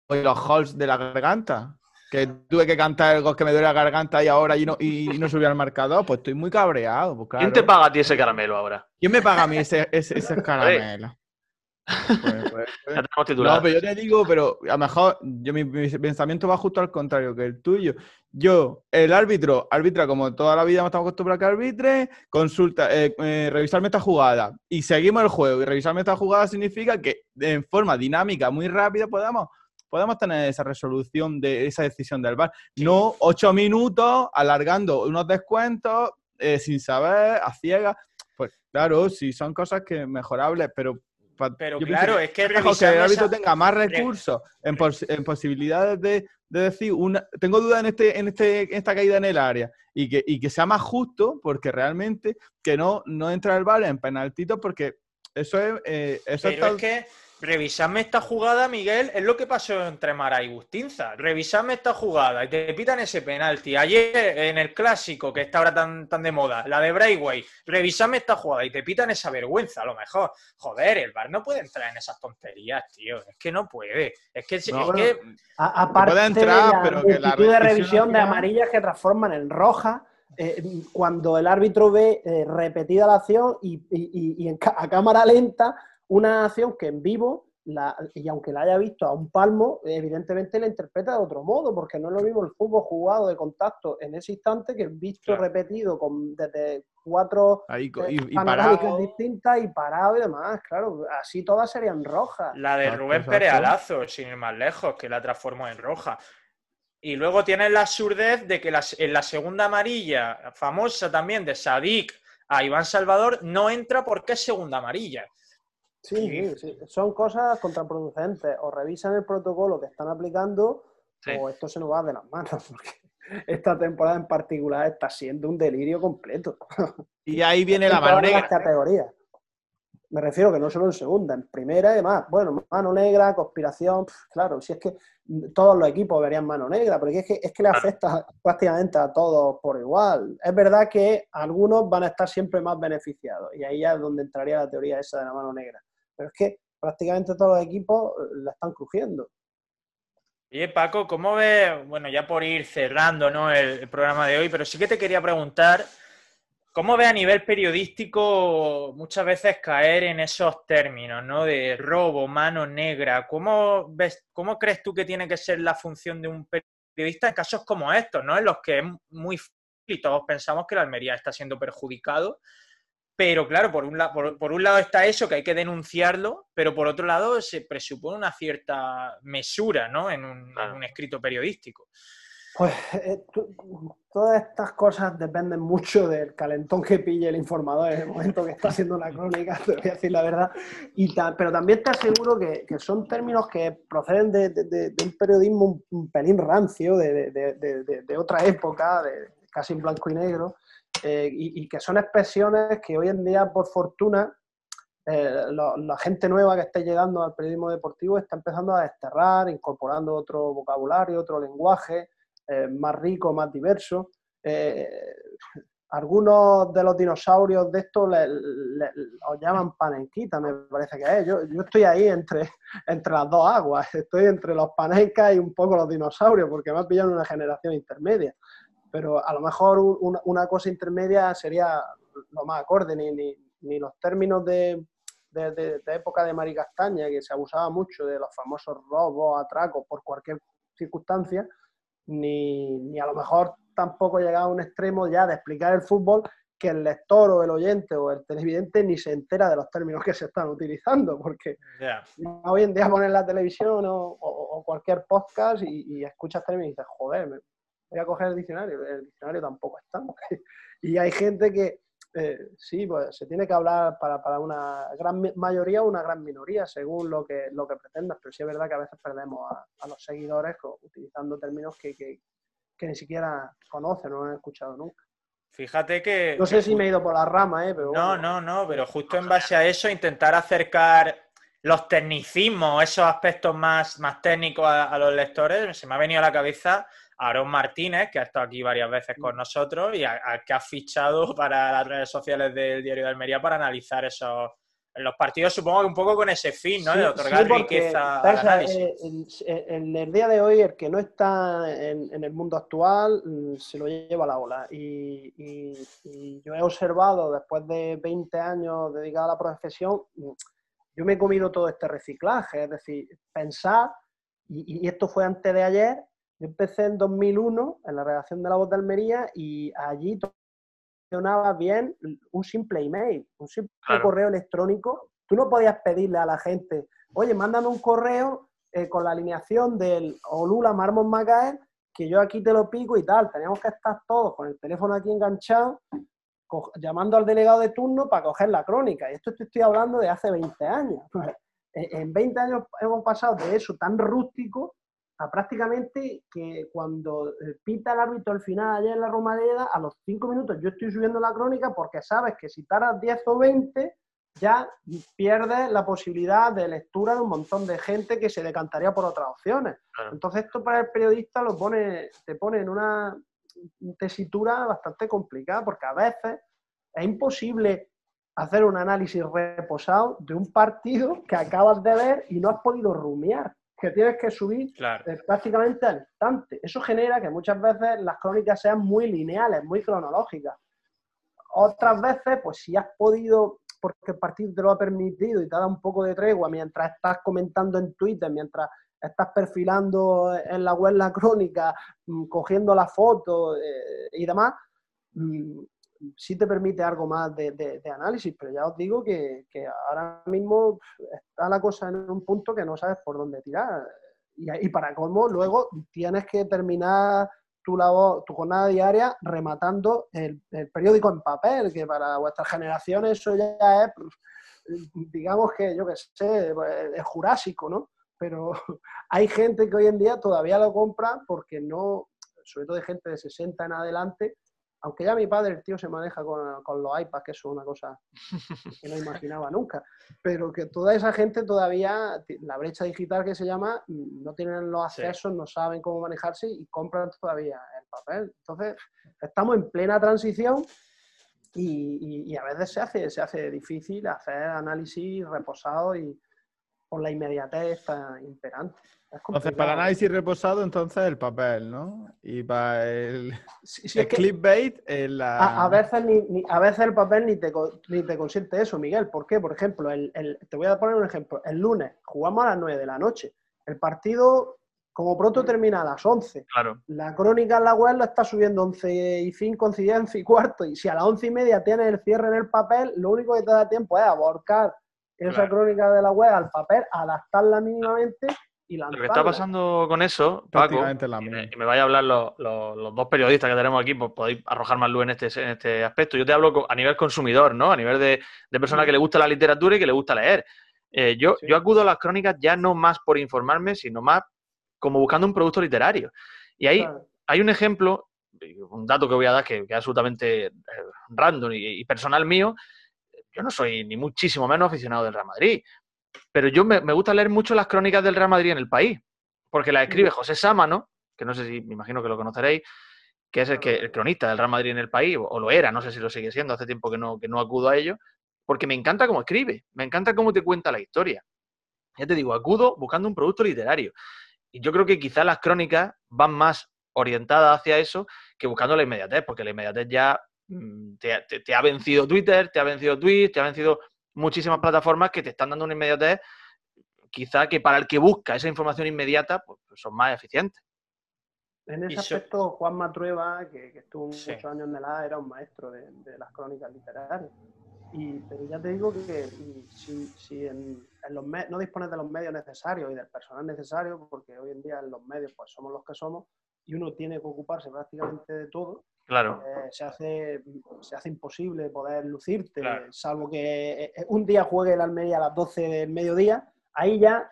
los halls de la garganta. Que tuve que cantar el gol que me duele la garganta y ahora y no, y, no subí al marcador, pues estoy muy cabreado. Pues ¿Quién te paga a ti ese caramelo ahora? ¿Quién me paga a mí ese, ese, ese caramelo? Pues, pues, pues. No, pero yo te digo, pero a lo mejor yo, mi, pensamiento va justo al contrario que el tuyo. Yo, el árbitro, arbitra como toda la vida estamos acostumbrados a que arbitre, consulta, eh, eh, revisarme esta jugada y seguimos el juego. Y revisarme esta jugada significa que en forma dinámica, muy rápida, podamos, podemos tener esa resolución de esa decisión del VAR. No ocho minutos alargando unos descuentos eh, sin saber, a ciegas. Pues claro, sí, son cosas que mejorables, pero pero claro, es que, el árbitro tenga más recursos en, posibilidades de, decir, una, tengo duda en, este, en, este, en esta caída en el área y que, y que sea más justo porque realmente que no, no entra el VAR en penaltitos porque eso es... Eh, eso es que Revisadme esta jugada, Miguel, es lo que pasó entre Mara y Bustinza. Revisadme esta jugada y te pitan ese penalti. Ayer en el clásico, que está ahora tan, tan de moda, la de Brayway, revisadme esta jugada y te pitan esa vergüenza, a lo mejor. Joder, el bar no puede entrar en esas tonterías, tío. Es que no puede. Es que. aparte puede entrar, de la pero la de revisión de amarillas que transforman en roja. Eh, cuando el árbitro ve eh, repetida la acción y, a cámara lenta una acción que en vivo, la, y aunque la haya visto a un palmo, evidentemente la interpreta de otro modo, porque no es lo mismo el fútbol jugado de contacto en ese instante que visto repetido con desde cuatro Ahí, eh, distintas y parado y demás. Claro, así todas serían rojas. La de Rubén Pérez Alazo, sin ir más lejos, que la transformó en roja. Y luego tienes la absurdez de que en la segunda amarilla, famosa también de Sadik a Iván Salvador, no entra porque es segunda amarilla. Sí, sí, son cosas contraproducentes. O revisan el protocolo que están aplicando o esto se nos va de las manos. Porque esta temporada en particular está siendo un delirio completo. Y ahí viene la mano negra. categorías. Me refiero que no solo en segunda, en primera y demás. Bueno, mano negra, conspiración, claro, si es que todos los equipos verían mano negra, porque es que, es que le afecta prácticamente a todos por igual. Es verdad que algunos van a estar siempre más beneficiados y ahí es donde entraría la teoría esa de la mano negra pero es que prácticamente todos los equipos eh, la están crujiendo. Oye, Paco, ¿cómo ves? Bueno, ya por ir cerrando ¿no? el, programa de hoy, pero sí que te quería preguntar ¿Cómo ve a nivel periodístico muchas veces caer en esos términos, ¿no? De robo, mano negra. ¿Cómo, ves, ¿Cómo crees tú que tiene que ser la función de un periodista en casos como estos, ¿no? En los que es muy y todos pensamos que la Almería está siendo perjudicado. Pero claro, por un, por un lado está eso, que hay que denunciarlo, pero por otro lado se presupone una cierta mesura ¿no? en un escrito periodístico. Pues eh, todas estas cosas dependen mucho del calentón que pille el informador en el momento que está haciendo la crónica, te voy a decir la verdad. Y pero también te aseguro que, que son términos que proceden de, de, un periodismo un, pelín rancio, de, otra época, casi en blanco y negro, eh, y, y, que son expresiones que hoy en día, por fortuna, eh, la gente nueva que está llegando al periodismo deportivo está empezando a desterrar, incorporando otro vocabulario, otro lenguaje eh, más rico, más diverso. Eh, algunos de los dinosaurios de esto le, os llaman panenquita, me parece que es. Yo, yo, estoy ahí entre, entre las dos aguas, estoy entre los panencas y un poco los dinosaurios, porque me ha pillado una generación intermedia. Pero a lo mejor una, cosa intermedia sería lo más acorde, ni, ni, los términos de, de, de, de, época de Mari Castaña, que se abusaba mucho de los famosos robos, atracos por cualquier circunstancia, ni, ni a lo mejor tampoco llegado a un extremo ya de explicar el fútbol que el lector o el oyente o el televidente ni se entera de los términos que se están utilizando, porque hoy en día pones la televisión o, cualquier podcast y, escuchas términos y dices, joder, voy a coger el diccionario, el diccionario tampoco está. y hay gente que, eh, sí, pues se tiene que hablar para, para, una gran mayoría o una gran minoría, según lo que, lo que pretendas, pero sí es verdad que a veces perdemos a, los seguidores utilizando términos que, que, ni siquiera conocen o no han escuchado nunca. Fíjate que... No sé si me he ido por la rama, ¿eh? Pero no, no, no, pero justo en base a eso intentar acercar los tecnicismos, esos aspectos más, más técnicos a los lectores, se me ha venido a la cabeza Aaron Martínez, que ha estado aquí varias veces con nosotros y que ha fichado para las redes sociales del Diario de Almería para analizar esos los partidos, supongo que un poco con ese fin, ¿no? de otorgar riqueza eh, En, el día de hoy, el que no está en, el mundo actual mm, se lo lleva la ola. Y, yo he observado, después de 20 años dedicado a la profesión, mm, yo me he comido todo este reciclaje, es decir, pensar, y esto fue antes de ayer, yo empecé en 2001 en la redacción de La Voz de Almería y allí funcionaba bien un simple email, un simple correo electrónico. Tú no podías pedirle a la gente, oye, mándame un correo eh, con la alineación del Olula Marmon Macael, que yo aquí te lo pico y tal. Teníamos que estar todos con el teléfono aquí enganchado, llamando al delegado de turno para coger la crónica. Y esto te estoy hablando de hace 20 años. en 20 años hemos pasado de eso tan rústico a prácticamente que cuando eh, pita el árbitro al final allá en la Romareda, a los cinco minutos yo estoy subiendo la crónica porque sabes que si tardas 10 o 20 ya pierdes la posibilidad de lectura de un montón de gente que se decantaría por otras opciones. Entonces esto para el periodista lo pone, te pone en una tesitura bastante complicada porque a veces es imposible hacer un análisis reposado de un partido que acabas de ver y no has podido rumiar que tienes que subir eh, prácticamente al instante. Eso genera que muchas veces las crónicas sean muy lineales, muy cronológicas. Otras veces, pues si has podido, porque el partido te lo ha permitido y te ha dado un poco de tregua mientras estás comentando en Twitter, mientras estás perfilando en la web la crónica, mm, cogiendo la foto eh, y demás, mm, sí te permite algo más de, análisis, pero ya os digo que, ahora mismo está la cosa en un punto que no sabes por dónde tirar. Y, para cómo luego tienes que terminar tu labor, tu jornada diaria rematando el, periódico en papel, que para vuestras generaciones eso ya es, pues, digamos que, yo qué sé, es jurásico, ¿no? Pero hay gente que hoy en día todavía lo compra porque no, sobre todo de gente de 60 en adelante, aunque ya mi padre, el tío, se maneja con, los iPads, que es una cosa que no imaginaba nunca, pero que toda esa gente todavía, la brecha digital que se llama, no tienen los accesos, no saben cómo manejarse y compran todavía el papel. Entonces, estamos en plena transición y, a veces se hace, se hace difícil hacer análisis reposado y, por la inmediatez está imperante. Entonces, para el análisis reposado, entonces el papel, ¿no? Y para el, clickbait, la... a, veces ni, a veces el papel ni te, ni te consiente eso, Miguel. ¿Por qué? Por ejemplo, el, te voy a poner un ejemplo. El lunes jugamos a las 9 de la noche. El partido, como pronto termina a las 11. Claro. La crónica en la web la está subiendo 11 y 5, 11 y 10, 11 y cuarto. Y si a las 11 y media tienes el cierre en el papel, lo único que te da tiempo es aborcar esa crónica de la web al papel, adaptarla mínimamente lo que está pasando con eso, Paco, y me, vaya a hablar los, dos periodistas que tenemos aquí, pues podéis arrojar más luz en este, en este aspecto. Yo te hablo a nivel consumidor, ¿no? A nivel de, persona que le gusta la literatura y que le gusta leer. Eh, yo, yo acudo a las crónicas ya no más por informarme, sino más como buscando un producto literario. Y ahí hay un ejemplo, un dato que voy a dar que, es absolutamente eh, random y, y personal mío. Yo no soy ni muchísimo menos aficionado del Real Madrid pero yo me, gusta leer mucho las crónicas del Real Madrid en el país, porque las escribe José Sámano, que no sé si, me imagino que lo conoceréis, que es el, que, el cronista del Real Madrid en el país, o, lo era, no sé si lo sigue siendo, hace tiempo que no, que no acudo a ello, porque me encanta cómo escribe, me encanta cómo te cuenta la historia. Ya te digo, acudo buscando un producto literario. Y yo creo que quizás las crónicas van más orientadas hacia eso que buscando la inmediatez, porque la inmediatez ya mm, te, ha vencido Twitter, te ha vencido Twitch, te ha vencido muchísimas plataformas que te están dando una inmediatez, quizá que para el que busca esa información inmediata, pues, pues son más eficientes. En ese aspecto, Juan Matrueva, que, estuvo muchos años en el A, era un maestro de, las crónicas literarias. Y, pero ya te digo que si, en, los no dispones de los medios necesarios y del personal necesario, porque hoy en día en los medios pues somos los que somos, y uno tiene que ocuparse prácticamente de todo, Claro. Eh, se, hace, se hace imposible poder lucirte, salvo que eh, un día juegue el Almería a las 12 del mediodía, ahí ya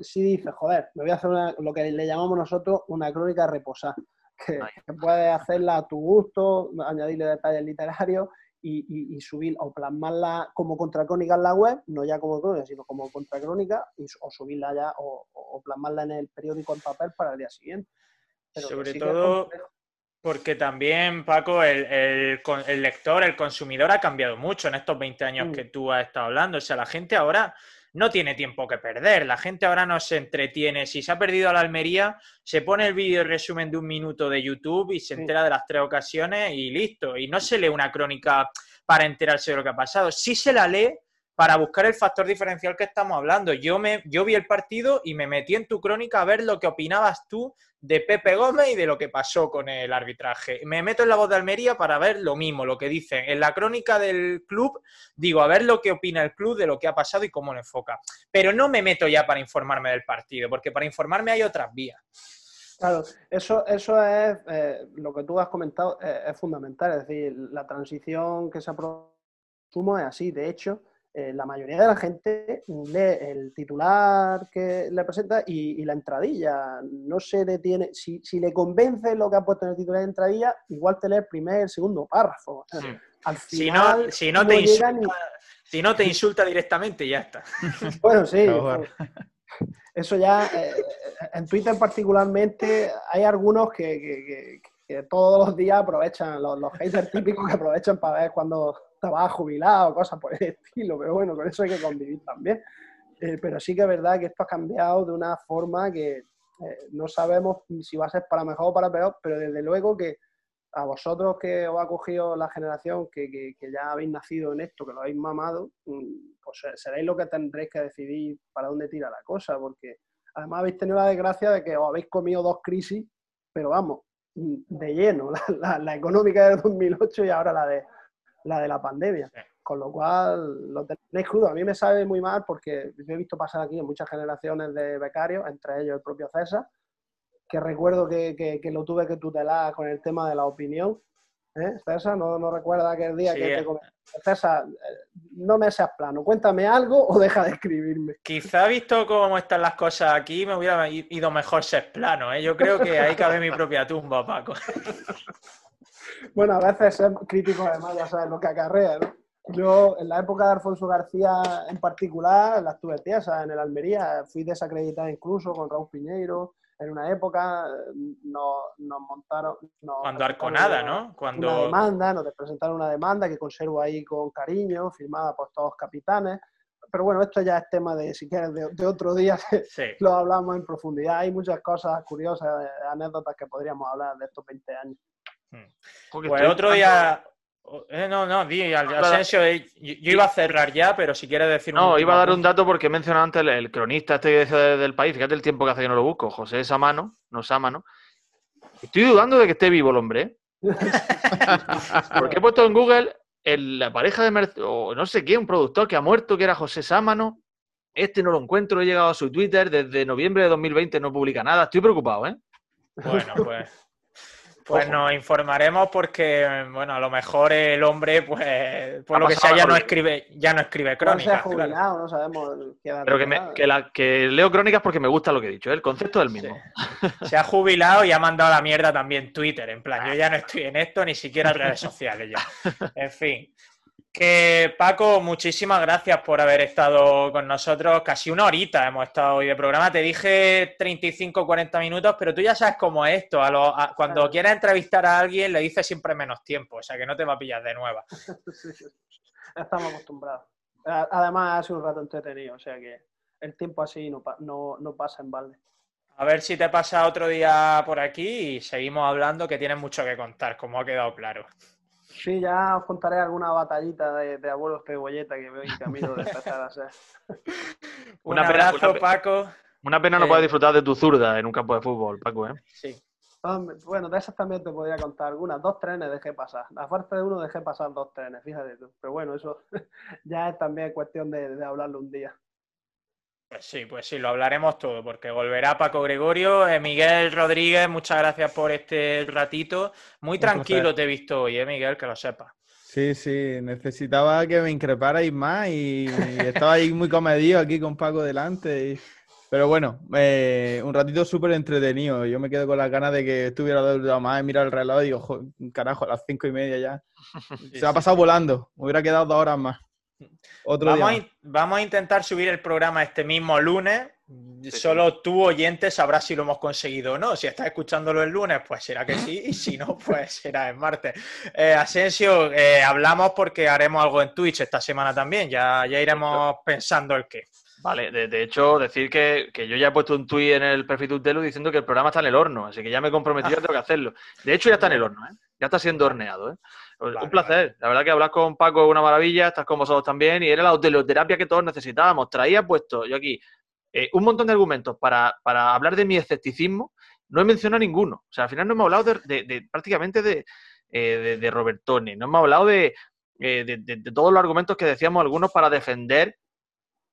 sí dices, joder, me voy a hacer lo que le llamamos nosotros una crónica reposada, que, puedes hacerla a tu gusto, añadirle detalles literarios y, subir o plasmarla como contracrónica en la web, no ya como crónica, sino como contracrónica, o subirla ya o, plasmarla en el periódico en papel para el día siguiente. Sobre todo porque también, Paco, el, lector, el consumidor ha cambiado mucho en estos 20 años mm. que tú has estado hablando. O sea, la gente ahora no tiene tiempo que perder. La gente ahora no se entretiene. Si se ha perdido a la Almería, se pone el vídeo resumen de un minuto de YouTube y se entera de las tres ocasiones y listo. Y no se lee una crónica para enterarse de lo que ha pasado. Sí se la lee para buscar el factor diferencial que estamos hablando. Yo, me, yo vi el partido y me metí en tu crónica a ver lo que opinabas tú de Pepe Gómez y de lo que pasó con el arbitraje. Me meto en la voz de Almería para ver lo mismo, lo que dicen. En la crónica del club digo, a ver lo que opina el club de lo que ha pasado y cómo lo enfoca. Pero no me meto ya para informarme del partido, porque para informarme hay otras vías. Claro, eso, eso es eh, lo que tú has comentado, eh, es fundamental. Es decir, la transición que se ha es así. De hecho, eh, la mayoría de la gente lee el titular que le presenta y, la entradilla. No se detiene. Si, le convence lo que ha puesto en el titular de entradilla, igual te lee el primer, el segundo párrafo. Al final, si no, te insulta, si no te insulta directamente, ya está. Bueno, sí. Eso ya, eh, en Twitter particularmente, hay algunos que, todos los días aprovechan, los, los haters típicos que aprovechan para ver cuando estaba jubilado, cosas por el estilo, pero bueno, con eso hay que convivir también. Eh, pero sí que es verdad que esto ha cambiado de una forma que eh, no sabemos si va a ser para mejor o para peor, pero desde luego que a vosotros que os ha cogido la generación, que, que, ya habéis nacido en esto, que lo habéis mamado, mm, pues seréis lo que tendréis que decidir para dónde tira la cosa, porque además habéis tenido la desgracia de que os habéis comido dos crisis, pero vamos, de lleno, la, la económica del 2008 y ahora la de, la de la pandemia. Con lo cual, lo tenéis crudo. A mí me sabe muy mal porque yo he visto pasar aquí en muchas generaciones de becarios, entre ellos el propio César, que recuerdo que, lo tuve que tutelar con el tema de la opinión. ¿Eh? César, no, no recuerda aquel día que te eh. César, eh, no me seas plano, cuéntame algo o deja de escribirme. Quizá visto cómo están las cosas aquí, me hubiera ido mejor ser plano. ¿eh? Yo creo que ahí cabe mi propia tumba, Paco. Bueno, a veces ser crítico además ya sabes lo que acarrea, ¿no? Yo, en la época de Alfonso García en particular, la estuve tiesa en el Almería, fui desacreditado incluso con Raúl Piñeiro, en una época nos, nos montaron... Cuando Arconada, ¿no? Cuando... Una demanda, nos presentaron una demanda que conservo ahí con cariño, firmada por todos los capitanes, pero bueno, esto ya es tema de, si quieres, de, otro día, lo hablamos en profundidad. Hay muchas cosas curiosas, anécdotas que podríamos hablar de estos 20 años. Hmm. Pues otro día, eh, no, no, di, Asensio, eh, yo, iba a cerrar ya, pero si quieres decir No, iba a dar un dato porque he mencionado antes el, cronista este del país, fíjate el tiempo que hace que no lo busco, José Samano, no Samano. Estoy dudando de que esté vivo el hombre, ¿eh? porque he puesto en Google la pareja de Mercedes, o no sé qué, un productor que ha muerto, que era José Sámano. Este no lo encuentro, he llegado a su Twitter, desde noviembre de 2020 no publica nada. Estoy preocupado, ¿eh? Bueno, pues pues nos informaremos porque, bueno, a lo mejor el hombre, pues, por lo que sea, ya no escribe, ya no escribe crónicas. no sabemos Pero que, que, leo crónicas porque me gusta lo que he dicho, ¿eh? el concepto es el mismo. Se ha jubilado y ha mandado a la mierda también Twitter, en plan, yo ya no estoy en esto, ni siquiera redes sociales ya. En fin. Que Paco, muchísimas gracias por haber estado con nosotros. Casi una horita hemos estado hoy de programa. Te dije 35 40 minutos, pero tú ya sabes cómo es esto. A cuando quieres entrevistar a alguien, le dices siempre menos tiempo, o sea que no te va a pillar de nueva. Estamos acostumbrados. Además, ha sido un rato entretenido, o sea que el tiempo así no, no pasa en balde. A ver si te pasa otro día por aquí y seguimos hablando, que tienes mucho que contar, como ha quedado claro. Sí, ya os contaré alguna batallita de, de abuelos cebolleta que veo en camino de empezar a hacer. un abrazo, Paco. Una pena no eh, poder disfrutar de tu zurda en un campo de fútbol, Paco, ¿eh? Sí. Bueno, de esas también te podría contar algunas. Dos trenes dejé pasar. A fuerza de uno dejé pasar dos trenes, fíjate tú. Pero bueno, eso ya es también cuestión de, de hablarlo un día. Pues sí, pues sí, lo hablaremos todo, porque volverá Paco Gregorio. Eh, Miguel Rodríguez, muchas gracias por este ratito. Muy tranquilo te he visto hoy, eh, Miguel, que lo sepas. Sí, sí, necesitaba que me increparais más y, estaba ahí muy comedido aquí con Paco delante. Pero bueno, eh, un ratito súper entretenido. Yo me quedo con las ganas de que estuviera dos más, mirar el reloj y digo, carajo, a las cinco y media ya. Se me ha pasado volando, me hubiera quedado dos horas más vamos, A, intentar subir el programa este mismo lunes. Solo tú, oyente, sabrás si lo hemos conseguido o no. Si estás escuchándolo el lunes, pues será que sí. Y si no, pues será el martes. Eh, Asensio, eh, hablamos porque haremos algo en Twitch esta semana también. Ya, ya iremos pensando el qué. Vale, de, hecho, decir que, yo ya he puesto un tweet en el perfil de Utelo diciendo que el programa está en el horno, así que ya me he comprometido, tengo que hacerlo. De hecho, ya está en el horno, ¿eh? Ya está siendo horneado, ¿eh? Un placer. La verdad que hablar con Paco es una maravilla, estás con vosotros también y era la autoterapia que todos necesitábamos. Traía puesto yo aquí eh, un montón de argumentos para, hablar de mi escepticismo. No he mencionado ninguno. O sea, al final no hemos hablado de, prácticamente de, eh, de, Robertone, no hemos hablado eh, de, todos los argumentos que decíamos algunos para defender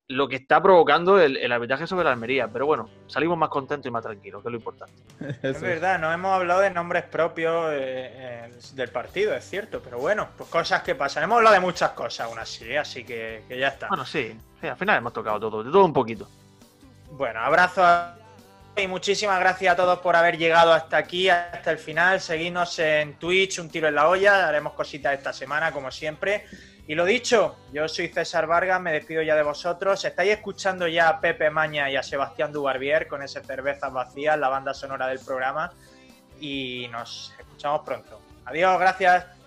lo que está provocando el, arbitraje sobre la Almería. Pero bueno, salimos más contentos y más tranquilos, que es lo importante. es verdad, no hemos hablado de nombres propios eh, eh, del partido, es cierto. Pero bueno, pues cosas que pasan. Hemos hablado de muchas cosas aún así, ¿eh? así que, ya está. Bueno, sí, al final hemos tocado todo, de todo un poquito. Bueno, abrazo y muchísimas gracias a todos por haber llegado hasta aquí, hasta el final. Seguidnos en Twitch, un tiro en la olla. Haremos cositas esta semana, como siempre. Y lo dicho, yo soy César Vargas, me despido ya de vosotros. Estáis escuchando ya a Pepe Maña y a Sebastián Dubarbier con ese cervezas vacías, la banda sonora del programa. Y nos escuchamos pronto. Adiós, gracias.